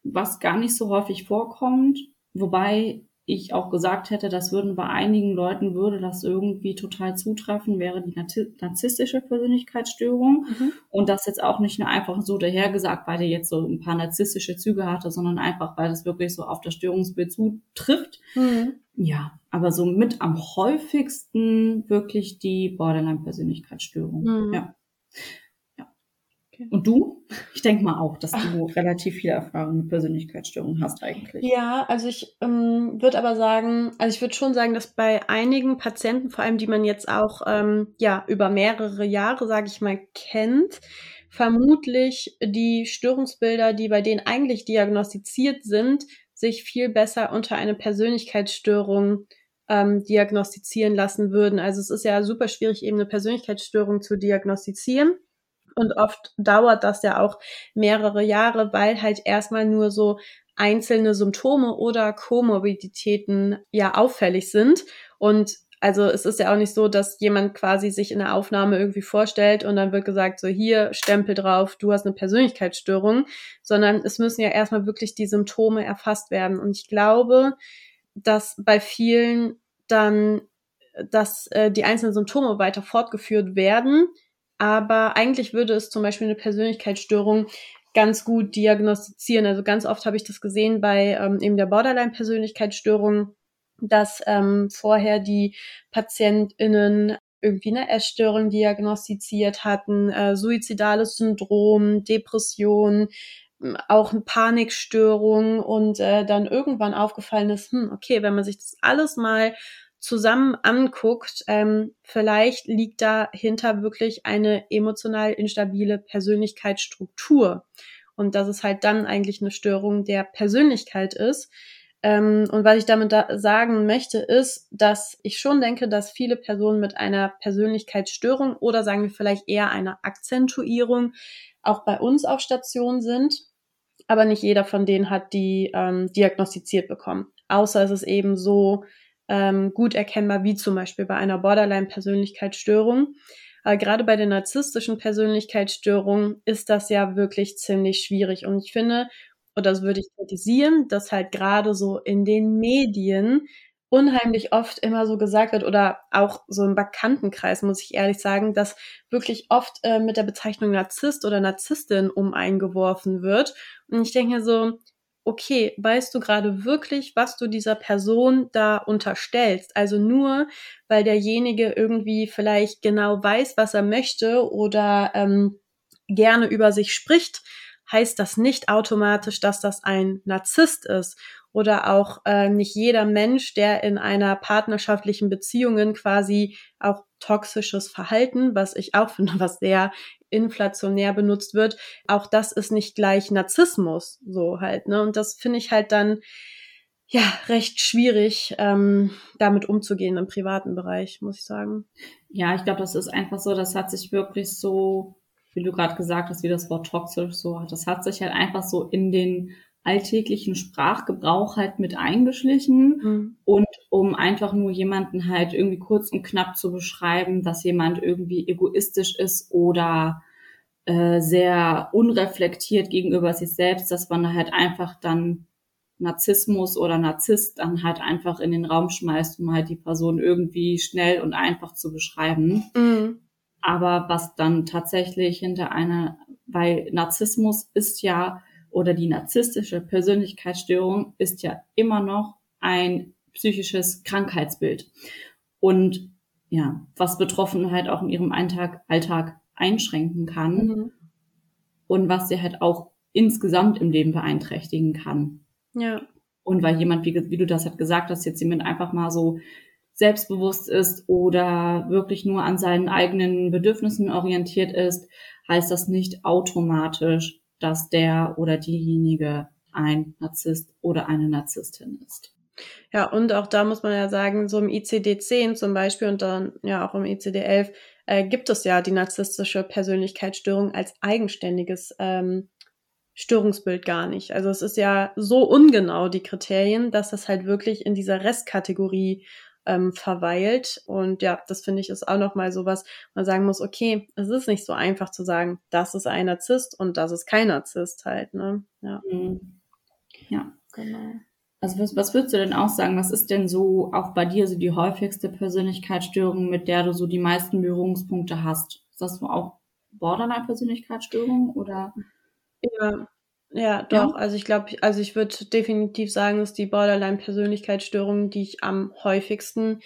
Speaker 1: was gar nicht so häufig vorkommt, wobei ich auch gesagt hätte, das würden bei einigen Leuten würde das irgendwie total zutreffen, wäre die narzisstische Persönlichkeitsstörung. Mhm. Und das jetzt auch nicht nur einfach so dahergesagt, weil der jetzt so ein paar narzisstische Züge hatte, sondern einfach, weil das wirklich so auf das Störungsbild zutrifft. Mhm. Ja, aber so mit am häufigsten wirklich die Borderline-Persönlichkeitsstörung. Mhm. Ja. Okay. Und du? Ich denke mal auch, dass du Ach. relativ viel Erfahrung mit Persönlichkeitsstörungen hast eigentlich.
Speaker 2: Ja, also ich ähm, würde aber sagen, also ich würde schon sagen, dass bei einigen Patienten, vor allem die man jetzt auch ähm, ja über mehrere Jahre, sage ich mal, kennt, vermutlich die Störungsbilder, die bei denen eigentlich diagnostiziert sind, sich viel besser unter eine Persönlichkeitsstörung ähm, diagnostizieren lassen würden. Also es ist ja super schwierig, eben eine Persönlichkeitsstörung zu diagnostizieren. Und oft dauert das ja auch mehrere Jahre, weil halt erstmal nur so einzelne Symptome oder Komorbiditäten ja auffällig sind. Und also es ist ja auch nicht so, dass jemand quasi sich in der Aufnahme irgendwie vorstellt und dann wird gesagt, so hier, Stempel drauf, du hast eine Persönlichkeitsstörung, sondern es müssen ja erstmal wirklich die Symptome erfasst werden. Und ich glaube, dass bei vielen dann, dass äh, die einzelnen Symptome weiter fortgeführt werden, aber eigentlich würde es zum Beispiel eine Persönlichkeitsstörung ganz gut diagnostizieren. Also ganz oft habe ich das gesehen bei ähm, eben der Borderline-Persönlichkeitsstörung, dass ähm, vorher die PatientInnen irgendwie eine Essstörung diagnostiziert hatten, äh, suizidales Syndrom, Depression, auch eine Panikstörung und äh, dann irgendwann aufgefallen ist, hm, okay, wenn man sich das alles mal zusammen anguckt, ähm, vielleicht liegt dahinter wirklich eine emotional instabile Persönlichkeitsstruktur. Und dass es halt dann eigentlich eine Störung der Persönlichkeit ist. Ähm, und was ich damit da sagen möchte, ist, dass ich schon denke, dass viele Personen mit einer Persönlichkeitsstörung oder sagen wir vielleicht eher einer Akzentuierung auch bei uns auf Station sind. Aber nicht jeder von denen hat die ähm, diagnostiziert bekommen. Außer es ist eben so, ähm, gut erkennbar, wie zum Beispiel bei einer Borderline-Persönlichkeitsstörung. Aber gerade bei der narzisstischen Persönlichkeitsstörung ist das ja wirklich ziemlich schwierig. Und ich finde, oder das würde ich kritisieren, dass halt gerade so in den Medien unheimlich oft immer so gesagt wird oder auch so im Bekanntenkreis, muss ich ehrlich sagen, dass wirklich oft äh, mit der Bezeichnung Narzisst oder Narzisstin um eingeworfen wird. Und ich denke so, okay, weißt du gerade wirklich, was du dieser Person da unterstellst? Also nur, weil derjenige irgendwie vielleicht genau weiß, was er möchte oder ähm, gerne über sich spricht, heißt das nicht automatisch, dass das ein Narzisst ist. Oder auch äh, nicht jeder Mensch, der in einer partnerschaftlichen Beziehungen quasi auch toxisches Verhalten, was ich auch finde, was sehr inflationär benutzt wird, auch das ist nicht gleich Narzissmus, so halt, ne? Und das finde ich halt dann ja recht schwierig, ähm, damit umzugehen im privaten Bereich, muss ich sagen.
Speaker 1: Ja, ich glaube, das ist einfach so, das hat sich wirklich so, wie du gerade gesagt hast, wie das Wort toxisch so hat, das hat sich halt einfach so in den alltäglichen Sprachgebrauch halt mit eingeschlichen mhm. und um einfach nur jemanden halt irgendwie kurz und knapp zu beschreiben, dass jemand irgendwie egoistisch ist oder äh, sehr unreflektiert gegenüber sich selbst, dass man halt einfach dann Narzissmus oder Narzisst dann halt einfach in den Raum schmeißt, um halt die Person irgendwie schnell und einfach zu beschreiben. Mhm. Aber was dann tatsächlich hinter einer, weil Narzissmus ist ja oder die narzisstische Persönlichkeitsstörung ist ja immer noch ein psychisches Krankheitsbild. Und ja, was Betroffene halt auch in ihrem Alltag, Alltag einschränken kann mhm. und was sie halt auch insgesamt im Leben beeinträchtigen kann.
Speaker 2: Ja.
Speaker 1: Und weil jemand, wie, wie du das halt gesagt hast, jetzt jemand einfach mal so selbstbewusst ist oder wirklich nur an seinen eigenen Bedürfnissen orientiert ist, heißt das nicht automatisch, dass der oder diejenige ein Narzisst oder eine Narzisstin ist.
Speaker 2: Ja, und auch da muss man ja sagen, so im ICD-10 zum Beispiel und dann ja auch im ICD-11 äh, gibt es ja die narzisstische Persönlichkeitsstörung als eigenständiges ähm, Störungsbild gar nicht. Also es ist ja so ungenau, die Kriterien, dass das halt wirklich in dieser Restkategorie ähm, verweilt. Und ja, das finde ich ist auch nochmal so was, man sagen muss, okay, es ist nicht so einfach zu sagen, das ist ein Narzisst und das ist kein Narzisst halt, ne?
Speaker 1: Ja. Mhm. Ja, genau. Also was, was würdest du denn auch sagen? Was ist denn so auch bei dir so die häufigste Persönlichkeitsstörung, mit der du so die meisten Berührungspunkte hast? Ist das so auch Borderline-Persönlichkeitsstörung oder?
Speaker 2: Ja, ja, doch. Ja? Also ich glaube, also ich würde definitiv sagen, dass die Borderline-Persönlichkeitsstörung, die ich am häufigsten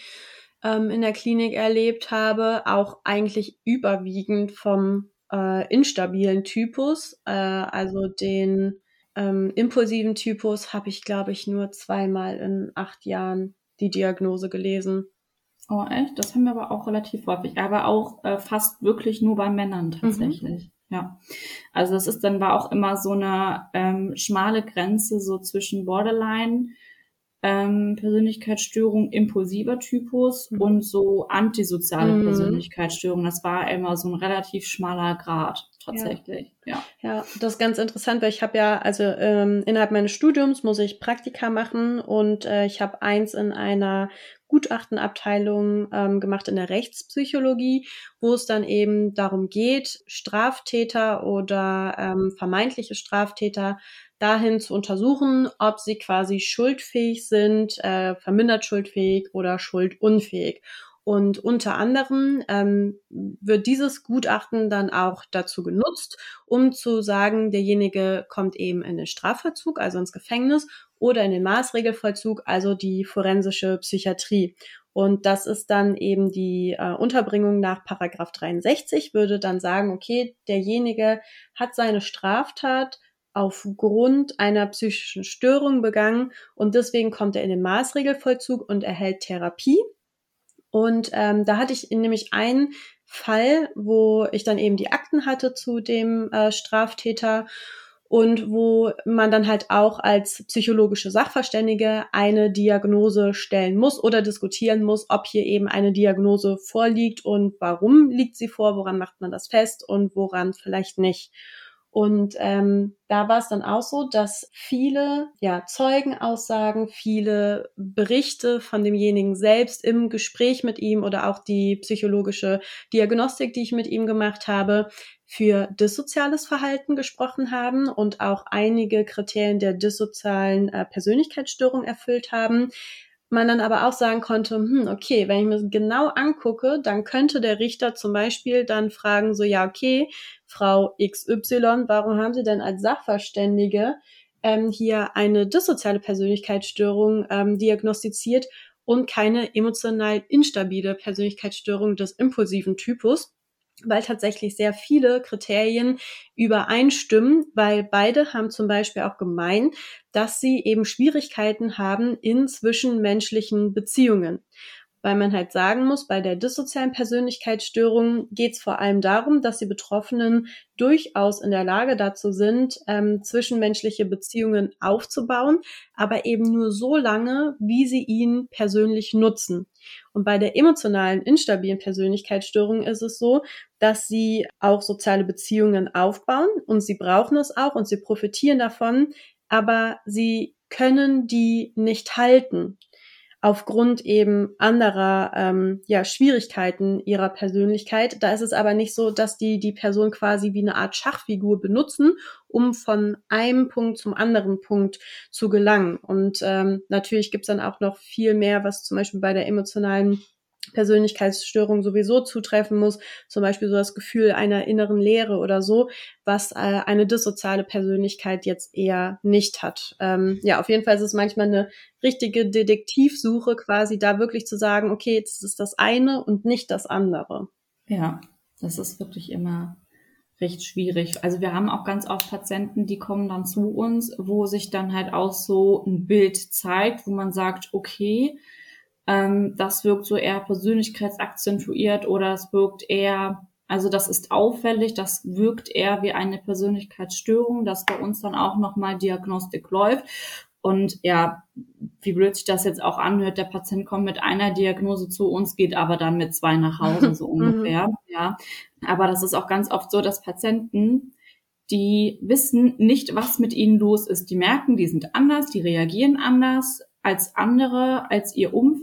Speaker 2: ähm, in der Klinik erlebt habe, auch eigentlich überwiegend vom äh, instabilen Typus, äh, also den ähm, impulsiven Typus, habe ich, glaube ich, nur zweimal in acht Jahren die Diagnose gelesen.
Speaker 1: Oh, echt? Das haben wir aber auch relativ häufig, aber auch äh, fast wirklich nur bei Männern tatsächlich. Mhm. Ja, also das ist dann war auch immer so eine ähm, schmale Grenze so zwischen Borderline ähm, Persönlichkeitsstörung impulsiver Typus mhm. und so antisoziale mhm. Persönlichkeitsstörung. Das war immer so ein relativ schmaler Grad tatsächlich.
Speaker 2: Ja, ja. ja das ist ganz interessant, weil ich habe ja, also ähm, innerhalb meines Studiums muss ich Praktika machen und äh, ich habe eins in einer Gutachtenabteilung ähm, gemacht in der Rechtspsychologie, wo es dann eben darum geht, Straftäter oder ähm, vermeintliche Straftäter dahin zu untersuchen, ob sie quasi schuldfähig sind, äh, vermindert schuldfähig oder schuldunfähig. Und unter anderem ähm, wird dieses Gutachten dann auch dazu genutzt, um zu sagen, derjenige kommt eben in den Strafvollzug, also ins Gefängnis, oder in den Maßregelvollzug, also die forensische Psychiatrie. Und das ist dann eben die äh, Unterbringung nach Paragraph 63, würde dann sagen, okay, derjenige hat seine Straftat aufgrund einer psychischen Störung begangen und deswegen kommt er in den Maßregelvollzug und erhält Therapie. Und ähm, da hatte ich nämlich einen Fall, wo ich dann eben die Akten hatte zu dem äh, Straftäter und wo man dann halt auch als psychologische Sachverständige eine Diagnose stellen muss oder diskutieren muss, ob hier eben eine Diagnose vorliegt und warum liegt sie vor, woran macht man das fest und woran vielleicht nicht. Und ähm, da war es dann auch so, dass viele ja, Zeugenaussagen, viele Berichte von demjenigen selbst im Gespräch mit ihm oder auch die psychologische Diagnostik, die ich mit ihm gemacht habe, für dissoziales Verhalten gesprochen haben und auch einige Kriterien der dissozialen äh, Persönlichkeitsstörung erfüllt haben man dann aber auch sagen konnte, hm, okay, wenn ich mir genau angucke, dann könnte der Richter zum Beispiel dann fragen, so, ja, okay, Frau XY, warum haben Sie denn als Sachverständige ähm, hier eine dissoziale Persönlichkeitsstörung ähm, diagnostiziert und keine emotional instabile Persönlichkeitsstörung des impulsiven Typus? Weil tatsächlich sehr viele Kriterien übereinstimmen, weil beide haben zum Beispiel auch gemein, dass sie eben Schwierigkeiten haben in zwischenmenschlichen Beziehungen weil man halt sagen muss, bei der dissozialen Persönlichkeitsstörung geht es vor allem darum, dass die Betroffenen durchaus in der Lage dazu sind, ähm, zwischenmenschliche Beziehungen aufzubauen, aber eben nur so lange, wie sie ihn persönlich nutzen. Und bei der emotionalen, instabilen Persönlichkeitsstörung ist es so, dass sie auch soziale Beziehungen aufbauen und sie brauchen es auch und sie profitieren davon, aber sie können die nicht halten aufgrund eben anderer ähm, ja, Schwierigkeiten ihrer Persönlichkeit. Da ist es aber nicht so, dass die die Person quasi wie eine Art Schachfigur benutzen, um von einem Punkt zum anderen Punkt zu gelangen. Und ähm, natürlich gibt's dann auch noch viel mehr, was zum Beispiel bei der emotionalen Persönlichkeitsstörung sowieso zutreffen muss, zum Beispiel so das Gefühl einer inneren Leere oder so, was äh, eine dissoziale Persönlichkeit jetzt eher nicht hat. Ähm, ja, auf jeden Fall ist es manchmal eine richtige Detektivsuche, quasi da wirklich zu sagen, okay, jetzt ist das eine und nicht das andere.
Speaker 1: Ja, das ist wirklich immer recht schwierig. Also wir haben auch ganz oft Patienten, die kommen dann zu uns, wo sich dann halt auch so ein Bild zeigt, wo man sagt, okay, ähm, das wirkt so eher persönlichkeitsakzentuiert oder es wirkt eher, also das ist auffällig, das wirkt eher wie eine Persönlichkeitsstörung, dass bei uns dann auch nochmal Diagnostik läuft. Und ja, wie blöd sich das jetzt auch anhört, der Patient kommt mit einer Diagnose zu uns, geht aber dann mit zwei nach Hause, so ungefähr. ja. Aber das ist auch ganz oft so, dass Patienten, die wissen nicht, was mit ihnen los ist. Die merken, die sind anders, die reagieren anders, als andere, als ihr Umfeld,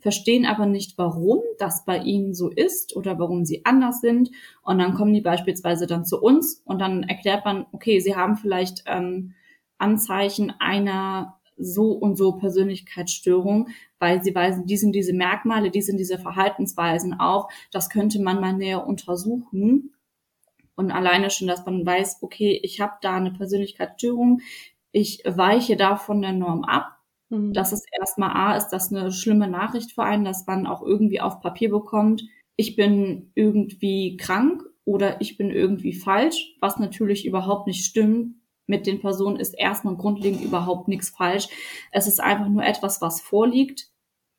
Speaker 1: verstehen aber nicht, warum das bei ihnen so ist oder warum sie anders sind. Und dann kommen die beispielsweise dann zu uns und dann erklärt man, okay, sie haben vielleicht ähm, Anzeichen einer so und so Persönlichkeitsstörung, weil sie weisen die sind diese Merkmale, die sind diese Verhaltensweisen auf. Das könnte man mal näher untersuchen. Und alleine schon, dass man weiß, okay, ich habe da eine Persönlichkeitsstörung, ich weiche da von der Norm ab. Mhm. Das ist erstmal A, ist das eine schlimme Nachricht für einen, dass man auch irgendwie auf Papier bekommt, ich bin irgendwie krank oder ich bin irgendwie falsch, was natürlich überhaupt nicht stimmt. Mit den Personen ist erstmal grundlegend überhaupt nichts falsch. Es ist einfach nur etwas, was vorliegt,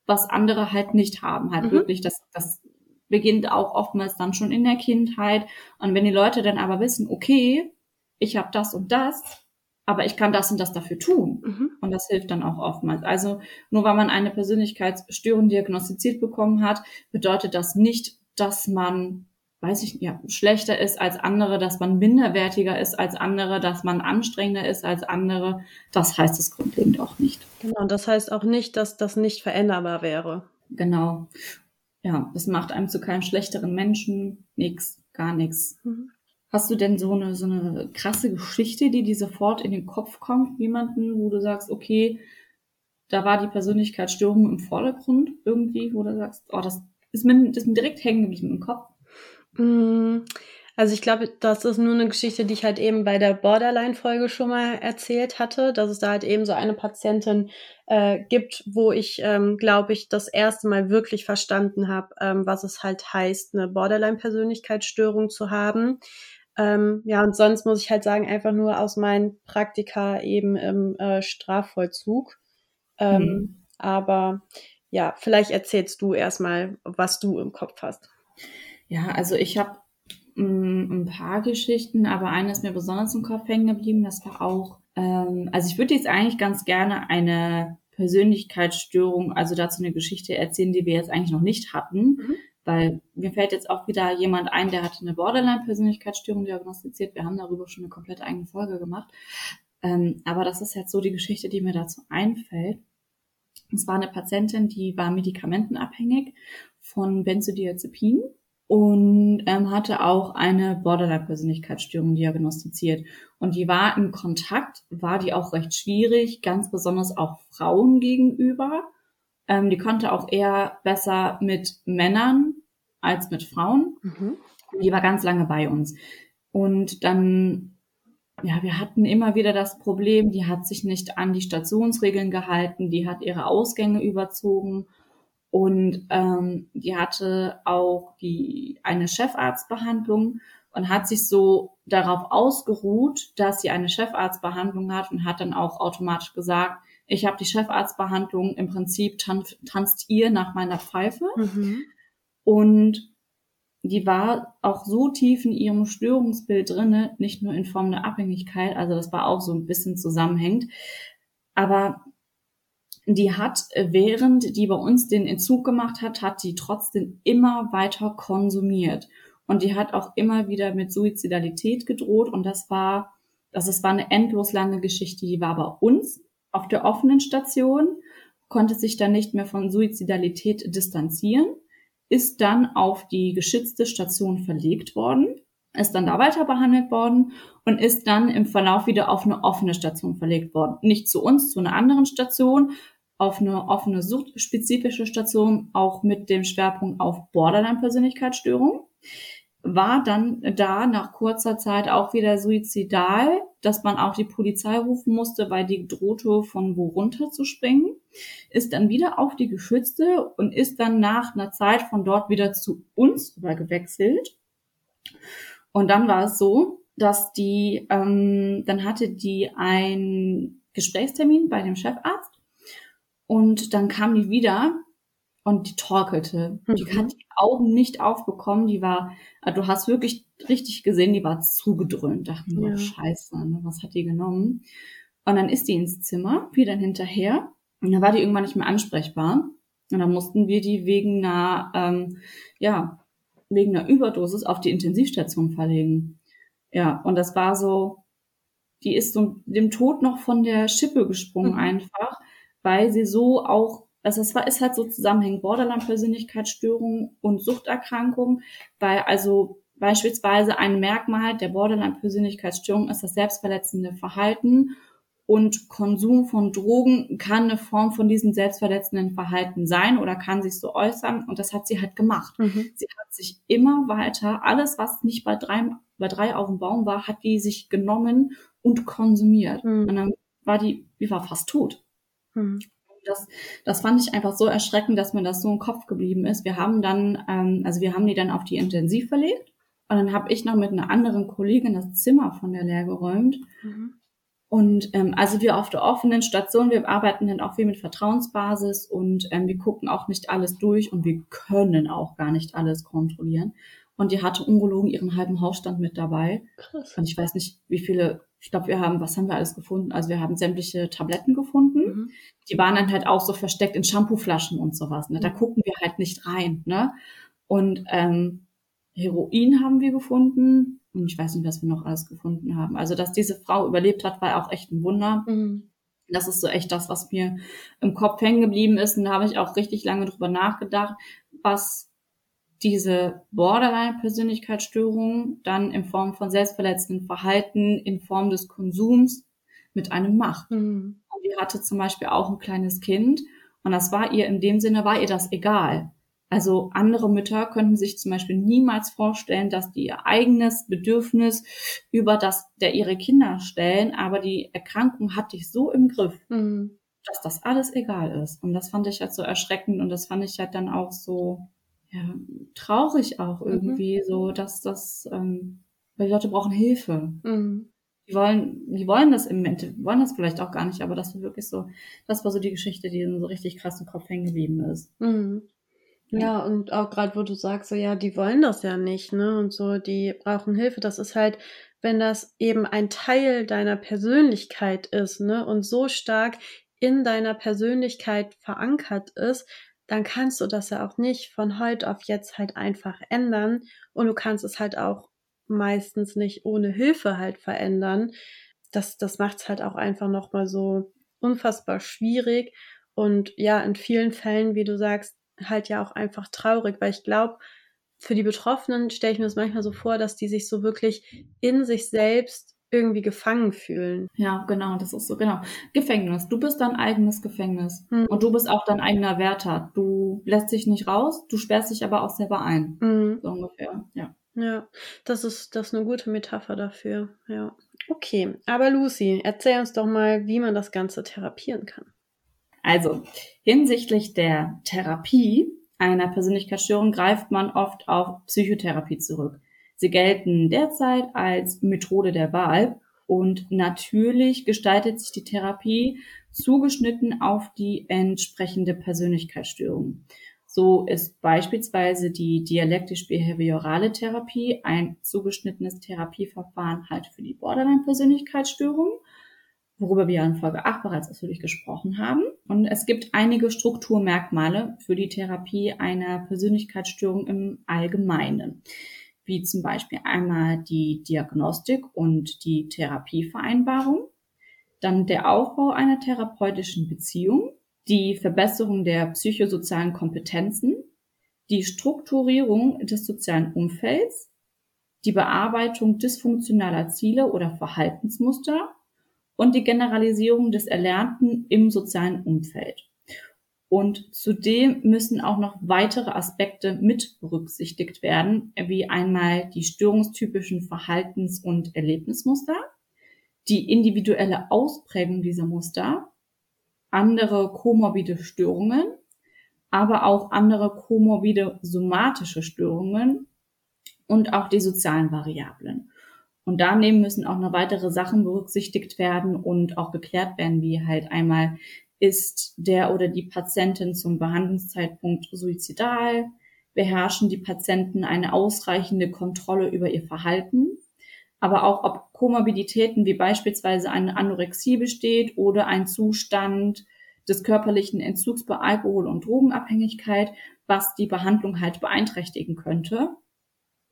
Speaker 1: was andere halt nicht haben. Halt mhm. wirklich, das, das beginnt auch oftmals dann schon in der Kindheit. Und wenn die Leute dann aber wissen, okay, ich habe das und das, aber ich kann das und das dafür tun. Mhm. Und das hilft dann auch oftmals. Also nur weil man eine Persönlichkeitsstörung diagnostiziert bekommen hat, bedeutet das nicht, dass man weiß ich, ja, schlechter ist als andere, dass man minderwertiger ist als andere, dass man anstrengender ist als andere. Das heißt es grundlegend auch nicht.
Speaker 2: Genau, und das heißt auch nicht, dass das nicht veränderbar wäre.
Speaker 1: Genau. Ja, das macht einem zu keinem schlechteren Menschen. Nix, gar nichts. Mhm. Hast du denn so eine, so eine krasse Geschichte, die dir sofort in den Kopf kommt? Jemanden, wo du sagst, okay, da war die Persönlichkeitsstörung im Vordergrund irgendwie, wo du sagst, oh, das ist mir, das ist mir direkt hängen geblieben im Kopf.
Speaker 2: Mm, also ich glaube, das ist nur eine Geschichte, die ich halt eben bei der Borderline-Folge schon mal erzählt hatte, dass es da halt eben so eine Patientin äh, gibt, wo ich, ähm, glaube ich, das erste Mal wirklich verstanden habe, ähm, was es halt heißt, eine Borderline-Persönlichkeitsstörung zu haben. Ähm, ja, und sonst muss ich halt sagen, einfach nur aus meinen Praktika eben im äh, Strafvollzug. Ähm, mhm. Aber ja, vielleicht erzählst du erstmal, was du im Kopf hast.
Speaker 1: Ja, also ich habe mm, ein paar Geschichten, aber eine ist mir besonders im Kopf hängen geblieben. Das war auch, ähm, also ich würde jetzt eigentlich ganz gerne eine Persönlichkeitsstörung, also dazu eine Geschichte erzählen, die wir jetzt eigentlich noch nicht hatten. Mhm. Weil mir fällt jetzt auch wieder jemand ein, der hatte eine Borderline-Persönlichkeitsstörung diagnostiziert. Wir haben darüber schon eine komplett eigene Folge gemacht. Ähm, aber das ist jetzt so die Geschichte, die mir dazu einfällt. Es war eine Patientin, die war medikamentenabhängig von Benzodiazepin und ähm, hatte auch eine Borderline-Persönlichkeitsstörung diagnostiziert. Und die war im Kontakt, war die auch recht schwierig, ganz besonders auch Frauen gegenüber. Ähm, die konnte auch eher besser mit Männern als mit Frauen. Mhm. Die war ganz lange bei uns. Und dann, ja, wir hatten immer wieder das Problem, die hat sich nicht an die Stationsregeln gehalten, die hat ihre Ausgänge überzogen und ähm, die hatte auch die, eine Chefarztbehandlung und hat sich so darauf ausgeruht, dass sie eine Chefarztbehandlung hat und hat dann auch automatisch gesagt, ich habe die Chefarztbehandlung, im Prinzip tan tanzt ihr nach meiner Pfeife. Mhm. Und die war auch so tief in ihrem Störungsbild drinne, nicht nur in Form der Abhängigkeit, also das war auch so ein bisschen zusammenhängend. Aber die hat, äh, während die bei uns den Entzug gemacht hat, hat die trotzdem immer weiter konsumiert. Und die hat auch immer wieder mit Suizidalität gedroht. Und das war, also es war eine endlos lange Geschichte. Die war bei uns auf der offenen Station, konnte sich dann nicht mehr von Suizidalität distanzieren, ist dann auf die geschützte Station verlegt worden, ist dann da weiter behandelt worden und ist dann im Verlauf wieder auf eine offene Station verlegt worden. Nicht zu uns, zu einer anderen Station, auf eine offene suchtspezifische Station, auch mit dem Schwerpunkt auf Borderline-Persönlichkeitsstörung. War dann da nach kurzer Zeit auch wieder suizidal, dass man auch die Polizei rufen musste, weil die drohte, von wo runter zu springen. Ist dann wieder auf die geschützte und ist dann nach einer Zeit von dort wieder zu uns übergewechselt. Und dann war es so, dass die, ähm, dann hatte die einen Gesprächstermin bei dem Chefarzt und dann kam die wieder und die torkelte. Mhm. Die hat die Augen nicht aufbekommen. Die war, also du hast wirklich richtig gesehen, die war zugedröhnt. Dachten wir, ja. scheiße, ne, was hat die genommen? Und dann ist die ins Zimmer, wieder hinterher. Und dann war die irgendwann nicht mehr ansprechbar. Und dann mussten wir die wegen einer, ähm, ja, wegen einer Überdosis auf die Intensivstation verlegen. Ja, und das war so, die ist so dem Tod noch von der Schippe gesprungen mhm. einfach weil sie so auch, also es war, ist halt so zusammenhängend, Borderline-Persönlichkeitsstörung und Suchterkrankung, weil also beispielsweise ein Merkmal der Borderline-Persönlichkeitsstörung ist das selbstverletzende Verhalten Und Konsum von Drogen kann eine Form von diesem selbstverletzenden Verhalten sein oder kann sich so äußern. Und das hat sie halt gemacht. Mhm. Sie hat sich immer weiter, alles, was nicht bei drei, bei drei auf dem Baum war, hat die sich genommen und konsumiert. Mhm. Und dann war die, die war fast tot. Mhm. Das, das fand ich einfach so erschreckend, dass mir das so im Kopf geblieben ist. Wir haben dann, ähm, also wir haben die dann auf die Intensiv verlegt und dann habe ich noch mit einer anderen Kollegin das Zimmer von der leer geräumt. Mhm. Und ähm, also wir auf der offenen Station, wir arbeiten dann auch viel mit Vertrauensbasis und ähm, wir gucken auch nicht alles durch und wir können auch gar nicht alles kontrollieren. Und die hatte ungelogen ihren halben Hausstand mit dabei. Krass. Und ich weiß nicht, wie viele, ich glaube, wir haben, was haben wir alles gefunden? Also wir haben sämtliche Tabletten gefunden. Mhm. Die waren dann halt auch so versteckt in Shampooflaschen und sowas. Ne? Da mhm. gucken wir halt nicht rein. Ne? Und ähm, Heroin haben wir gefunden. Und ich weiß nicht, was wir noch alles gefunden haben. Also, dass diese Frau überlebt hat, war auch echt ein Wunder. Mhm. Das ist so echt das, was mir im Kopf hängen geblieben ist. Und da habe ich auch richtig lange drüber nachgedacht, was diese Borderline-Persönlichkeitsstörung dann in Form von selbstverletzenden Verhalten, in Form des Konsums mit einem macht. Mhm. Und die hatte zum Beispiel auch ein kleines Kind und das war ihr in dem Sinne, war ihr das egal. Also andere Mütter könnten sich zum Beispiel niemals vorstellen, dass die ihr eigenes Bedürfnis über das der ihre Kinder stellen, aber die Erkrankung hat dich so im Griff, mhm. dass das alles egal ist. Und das fand ich halt so erschreckend und das fand ich halt dann auch so ja, traurig auch mhm. irgendwie, mhm. so dass das, ähm, weil die Leute brauchen Hilfe. Mhm. Die wollen, die wollen das im Moment, wollen das vielleicht auch gar nicht, aber das war wirklich so, das war so die Geschichte, die so richtig krass im Kopf hängen geblieben ist.
Speaker 2: Mhm. Ja, und auch gerade, wo du sagst, so ja, die wollen das ja nicht, ne? Und so, die brauchen Hilfe. Das ist halt, wenn das eben ein Teil deiner Persönlichkeit ist, ne? Und so stark in deiner Persönlichkeit verankert ist, dann kannst du das ja auch nicht von heute auf jetzt halt einfach ändern. Und du kannst es halt auch meistens nicht ohne Hilfe halt verändern. Das, das macht es halt auch einfach nochmal so unfassbar schwierig. Und ja, in vielen Fällen, wie du sagst, halt ja auch einfach traurig, weil ich glaube, für die Betroffenen stelle ich mir das manchmal so vor, dass die sich so wirklich in sich selbst irgendwie gefangen fühlen.
Speaker 1: Ja, genau, das ist so, genau. Gefängnis. Du bist dein eigenes Gefängnis. Mhm. Und du bist auch dein eigener Wärter. Du lässt dich nicht raus, du sperrst dich aber auch selber ein. Mhm. So ungefähr, ja.
Speaker 2: Ja, das ist, das ist eine gute Metapher dafür, ja. Okay, aber Lucy, erzähl uns doch mal, wie man das Ganze therapieren kann.
Speaker 1: Also hinsichtlich der Therapie einer Persönlichkeitsstörung greift man oft auf Psychotherapie zurück. Sie gelten derzeit als Methode der Wahl und natürlich gestaltet sich die Therapie zugeschnitten auf die entsprechende Persönlichkeitsstörung. So ist beispielsweise die dialektisch-behaviorale Therapie ein zugeschnittenes Therapieverfahren halt für die Borderline-Persönlichkeitsstörung worüber wir in Folge 8 bereits ausführlich gesprochen haben. Und es gibt einige Strukturmerkmale für die Therapie einer Persönlichkeitsstörung im Allgemeinen, wie zum Beispiel einmal die Diagnostik und die Therapievereinbarung, dann der Aufbau einer therapeutischen Beziehung, die Verbesserung der psychosozialen Kompetenzen, die Strukturierung des sozialen Umfelds, die Bearbeitung dysfunktionaler Ziele oder Verhaltensmuster und die Generalisierung des Erlernten im sozialen Umfeld. Und zudem müssen auch noch weitere Aspekte mit berücksichtigt werden, wie einmal die störungstypischen Verhaltens- und Erlebnismuster, die individuelle Ausprägung dieser Muster, andere komorbide Störungen, aber auch andere komorbide somatische Störungen und auch die sozialen Variablen. Und daneben müssen auch noch weitere Sachen berücksichtigt werden und auch geklärt werden, wie halt einmal ist der oder die Patientin zum Behandlungszeitpunkt suizidal, beherrschen die Patienten eine ausreichende Kontrolle über ihr Verhalten, aber auch ob Komorbiditäten wie beispielsweise eine Anorexie besteht oder ein Zustand des körperlichen Entzugs bei Alkohol- und Drogenabhängigkeit, was die Behandlung halt beeinträchtigen könnte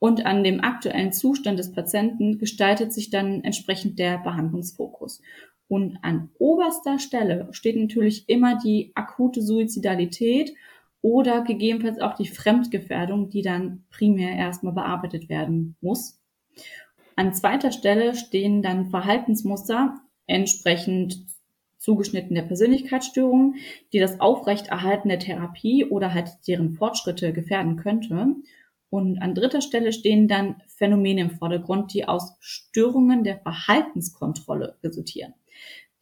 Speaker 1: und an dem aktuellen Zustand des Patienten gestaltet sich dann entsprechend der Behandlungsfokus. Und an oberster Stelle steht natürlich immer die akute Suizidalität oder gegebenenfalls auch die Fremdgefährdung, die dann primär erstmal bearbeitet werden muss. An zweiter Stelle stehen dann Verhaltensmuster, entsprechend zugeschnitten der Persönlichkeitsstörungen, die das Aufrechterhalten der Therapie oder halt deren Fortschritte gefährden könnte. Und an dritter Stelle stehen dann Phänomene im Vordergrund, die aus Störungen der Verhaltenskontrolle resultieren.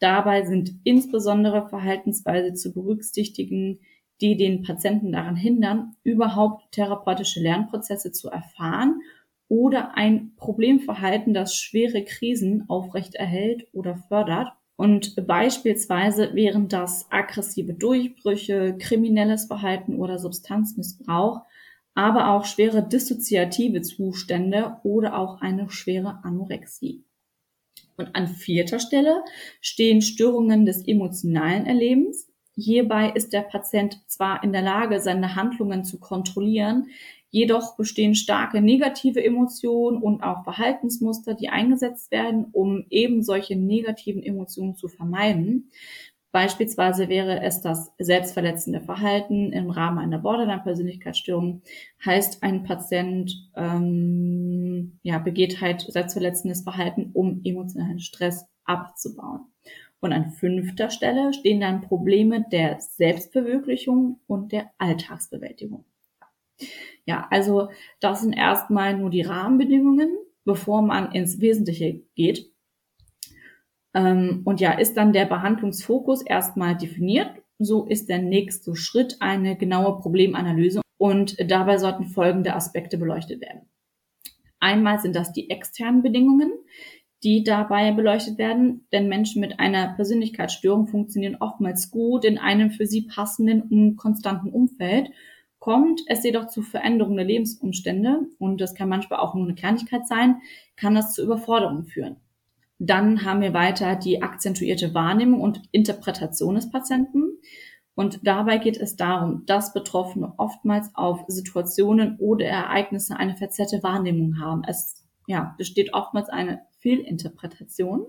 Speaker 1: Dabei sind insbesondere Verhaltensweise zu berücksichtigen, die den Patienten daran hindern, überhaupt therapeutische Lernprozesse zu erfahren oder ein Problemverhalten, das schwere Krisen aufrechterhält oder fördert und beispielsweise wären das aggressive Durchbrüche, kriminelles Verhalten oder Substanzmissbrauch, aber auch schwere dissoziative Zustände oder auch eine schwere Anorexie. Und an vierter Stelle stehen Störungen des emotionalen Erlebens. Hierbei ist der Patient zwar in der Lage, seine Handlungen zu kontrollieren, Jedoch bestehen starke negative Emotionen und auch Verhaltensmuster, die eingesetzt werden, um eben solche negativen Emotionen zu vermeiden. Beispielsweise wäre es das selbstverletzende Verhalten im Rahmen einer Borderline-Persönlichkeitsstörung. Heißt, ein Patient ähm, ja, begeht halt selbstverletzendes Verhalten, um emotionalen Stress abzubauen. Und an fünfter Stelle stehen dann Probleme der Selbstverwirklichung und der Alltagsbewältigung. Ja, also das sind erstmal nur die Rahmenbedingungen, bevor man ins Wesentliche geht. Ähm, und ja, ist dann der Behandlungsfokus erstmal definiert, so ist der nächste Schritt eine genaue Problemanalyse und dabei sollten folgende Aspekte beleuchtet werden. Einmal sind das die externen Bedingungen, die dabei beleuchtet werden, denn Menschen mit einer Persönlichkeitsstörung funktionieren oftmals gut in einem für sie passenden und konstanten Umfeld Kommt es jedoch zu Veränderungen der Lebensumstände, und das kann manchmal auch nur eine Kleinigkeit sein, kann das zu Überforderungen führen. Dann haben wir weiter die akzentuierte Wahrnehmung und Interpretation des Patienten. Und dabei geht es darum, dass Betroffene oftmals auf Situationen oder Ereignisse eine verzerrte Wahrnehmung haben. Es ja, besteht oftmals eine Fehlinterpretation.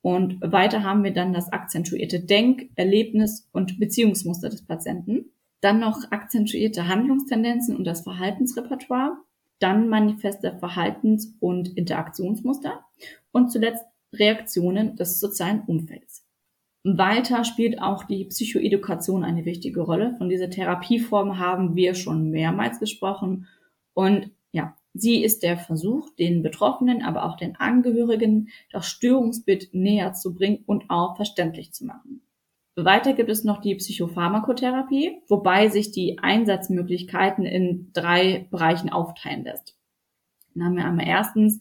Speaker 1: Und weiter haben wir dann das akzentuierte Denk-, Erlebnis- und Beziehungsmuster des Patienten. Dann noch akzentuierte Handlungstendenzen und das Verhaltensrepertoire. Dann manifeste Verhaltens- und Interaktionsmuster. Und zuletzt Reaktionen des sozialen Umfelds. Weiter spielt auch die Psychoedukation eine wichtige Rolle. Von dieser Therapieform haben wir schon mehrmals gesprochen. Und ja, sie ist der Versuch, den Betroffenen, aber auch den Angehörigen das Störungsbild näher zu bringen und auch verständlich zu machen. Weiter gibt es noch die Psychopharmakotherapie, wobei sich die Einsatzmöglichkeiten in drei Bereichen aufteilen lässt. Dann haben wir einmal erstens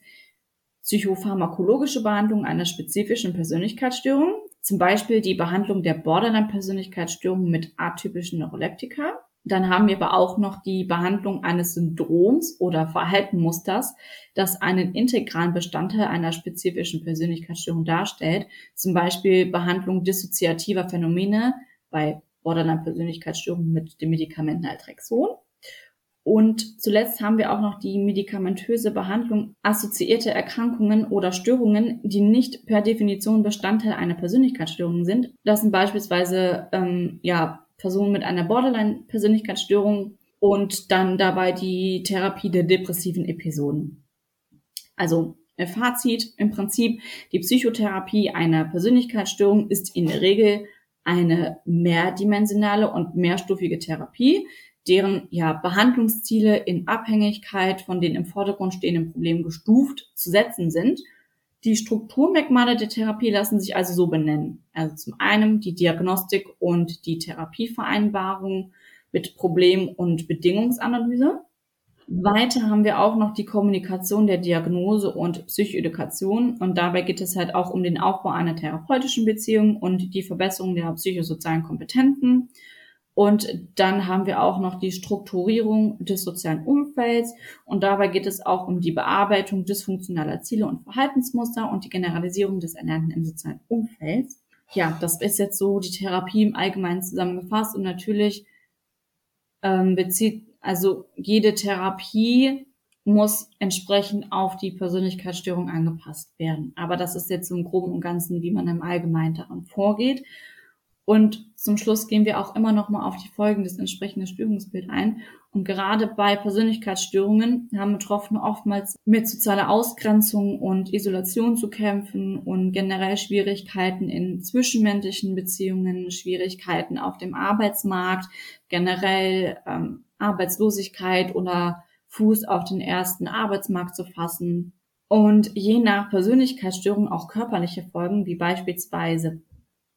Speaker 1: psychopharmakologische Behandlung einer spezifischen Persönlichkeitsstörung, zum Beispiel die Behandlung der Borderline-Persönlichkeitsstörung mit atypischen Neuroleptika. Dann haben wir aber auch noch die Behandlung eines Syndroms oder Verhaltenmusters, das einen integralen Bestandteil einer spezifischen Persönlichkeitsstörung darstellt. Zum Beispiel Behandlung dissoziativer Phänomene bei Borderline-Persönlichkeitsstörungen mit dem Medikament Naltrexon. Und zuletzt haben wir auch noch die medikamentöse Behandlung assoziierte Erkrankungen oder Störungen, die nicht per Definition Bestandteil einer Persönlichkeitsstörung sind. Das sind beispielsweise ähm, ja Personen mit einer Borderline-Persönlichkeitsstörung und dann dabei die Therapie der depressiven Episoden. Also Fazit im Prinzip, die Psychotherapie einer Persönlichkeitsstörung ist in der Regel eine mehrdimensionale und mehrstufige Therapie, deren ja, Behandlungsziele in Abhängigkeit von den im Vordergrund stehenden Problemen gestuft zu setzen sind – die Strukturmerkmale der Therapie lassen sich also so benennen. Also zum einen die Diagnostik und die Therapievereinbarung mit Problem- und Bedingungsanalyse. Weiter haben wir auch noch die Kommunikation der Diagnose und Psychoedukation und dabei geht es halt auch um den Aufbau einer therapeutischen Beziehung und die Verbesserung der psychosozialen Kompetenzen und dann haben wir auch noch die Strukturierung des sozialen Umfelds. Und dabei geht es auch um die Bearbeitung dysfunktionaler Ziele und Verhaltensmuster und die Generalisierung des Erlernten im sozialen Umfeld. Ja, das ist jetzt so die Therapie im Allgemeinen zusammengefasst. Und natürlich ähm, bezieht, also jede Therapie muss entsprechend auf die Persönlichkeitsstörung angepasst werden. Aber das ist jetzt im Groben und Ganzen, wie man im Allgemeinen daran vorgeht. Und zum Schluss gehen wir auch immer noch mal auf die Folgen des entsprechenden Störungsbilds ein. Und gerade bei Persönlichkeitsstörungen haben Betroffene oftmals mit sozialer Ausgrenzung und Isolation zu kämpfen und generell Schwierigkeiten in zwischenmenschlichen Beziehungen, Schwierigkeiten auf dem Arbeitsmarkt, generell ähm, Arbeitslosigkeit oder Fuß auf den ersten Arbeitsmarkt zu fassen. Und je nach Persönlichkeitsstörung auch körperliche Folgen, wie beispielsweise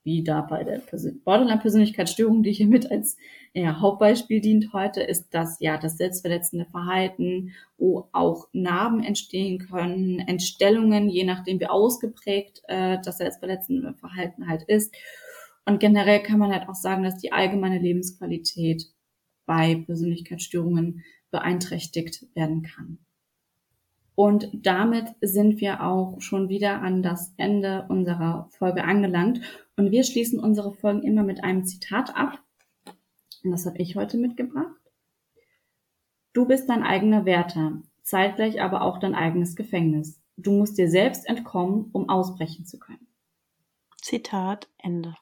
Speaker 1: wie da bei der Borderline-Persönlichkeitsstörung, die hier mit als ja, Hauptbeispiel dient heute, ist das ja das selbstverletzende Verhalten, wo auch Narben entstehen können, Entstellungen, je nachdem wie ausgeprägt äh, das selbstverletzende Verhalten halt ist. Und generell kann man halt auch sagen, dass die allgemeine Lebensqualität bei Persönlichkeitsstörungen beeinträchtigt werden kann. Und damit sind wir auch schon wieder an das Ende unserer Folge angelangt. Und wir schließen unsere Folgen immer mit einem Zitat ab. Und das habe ich heute mitgebracht. Du bist dein eigener Wärter, zeitgleich aber auch dein eigenes Gefängnis. Du musst dir selbst entkommen, um ausbrechen zu können.
Speaker 2: Zitat Ende.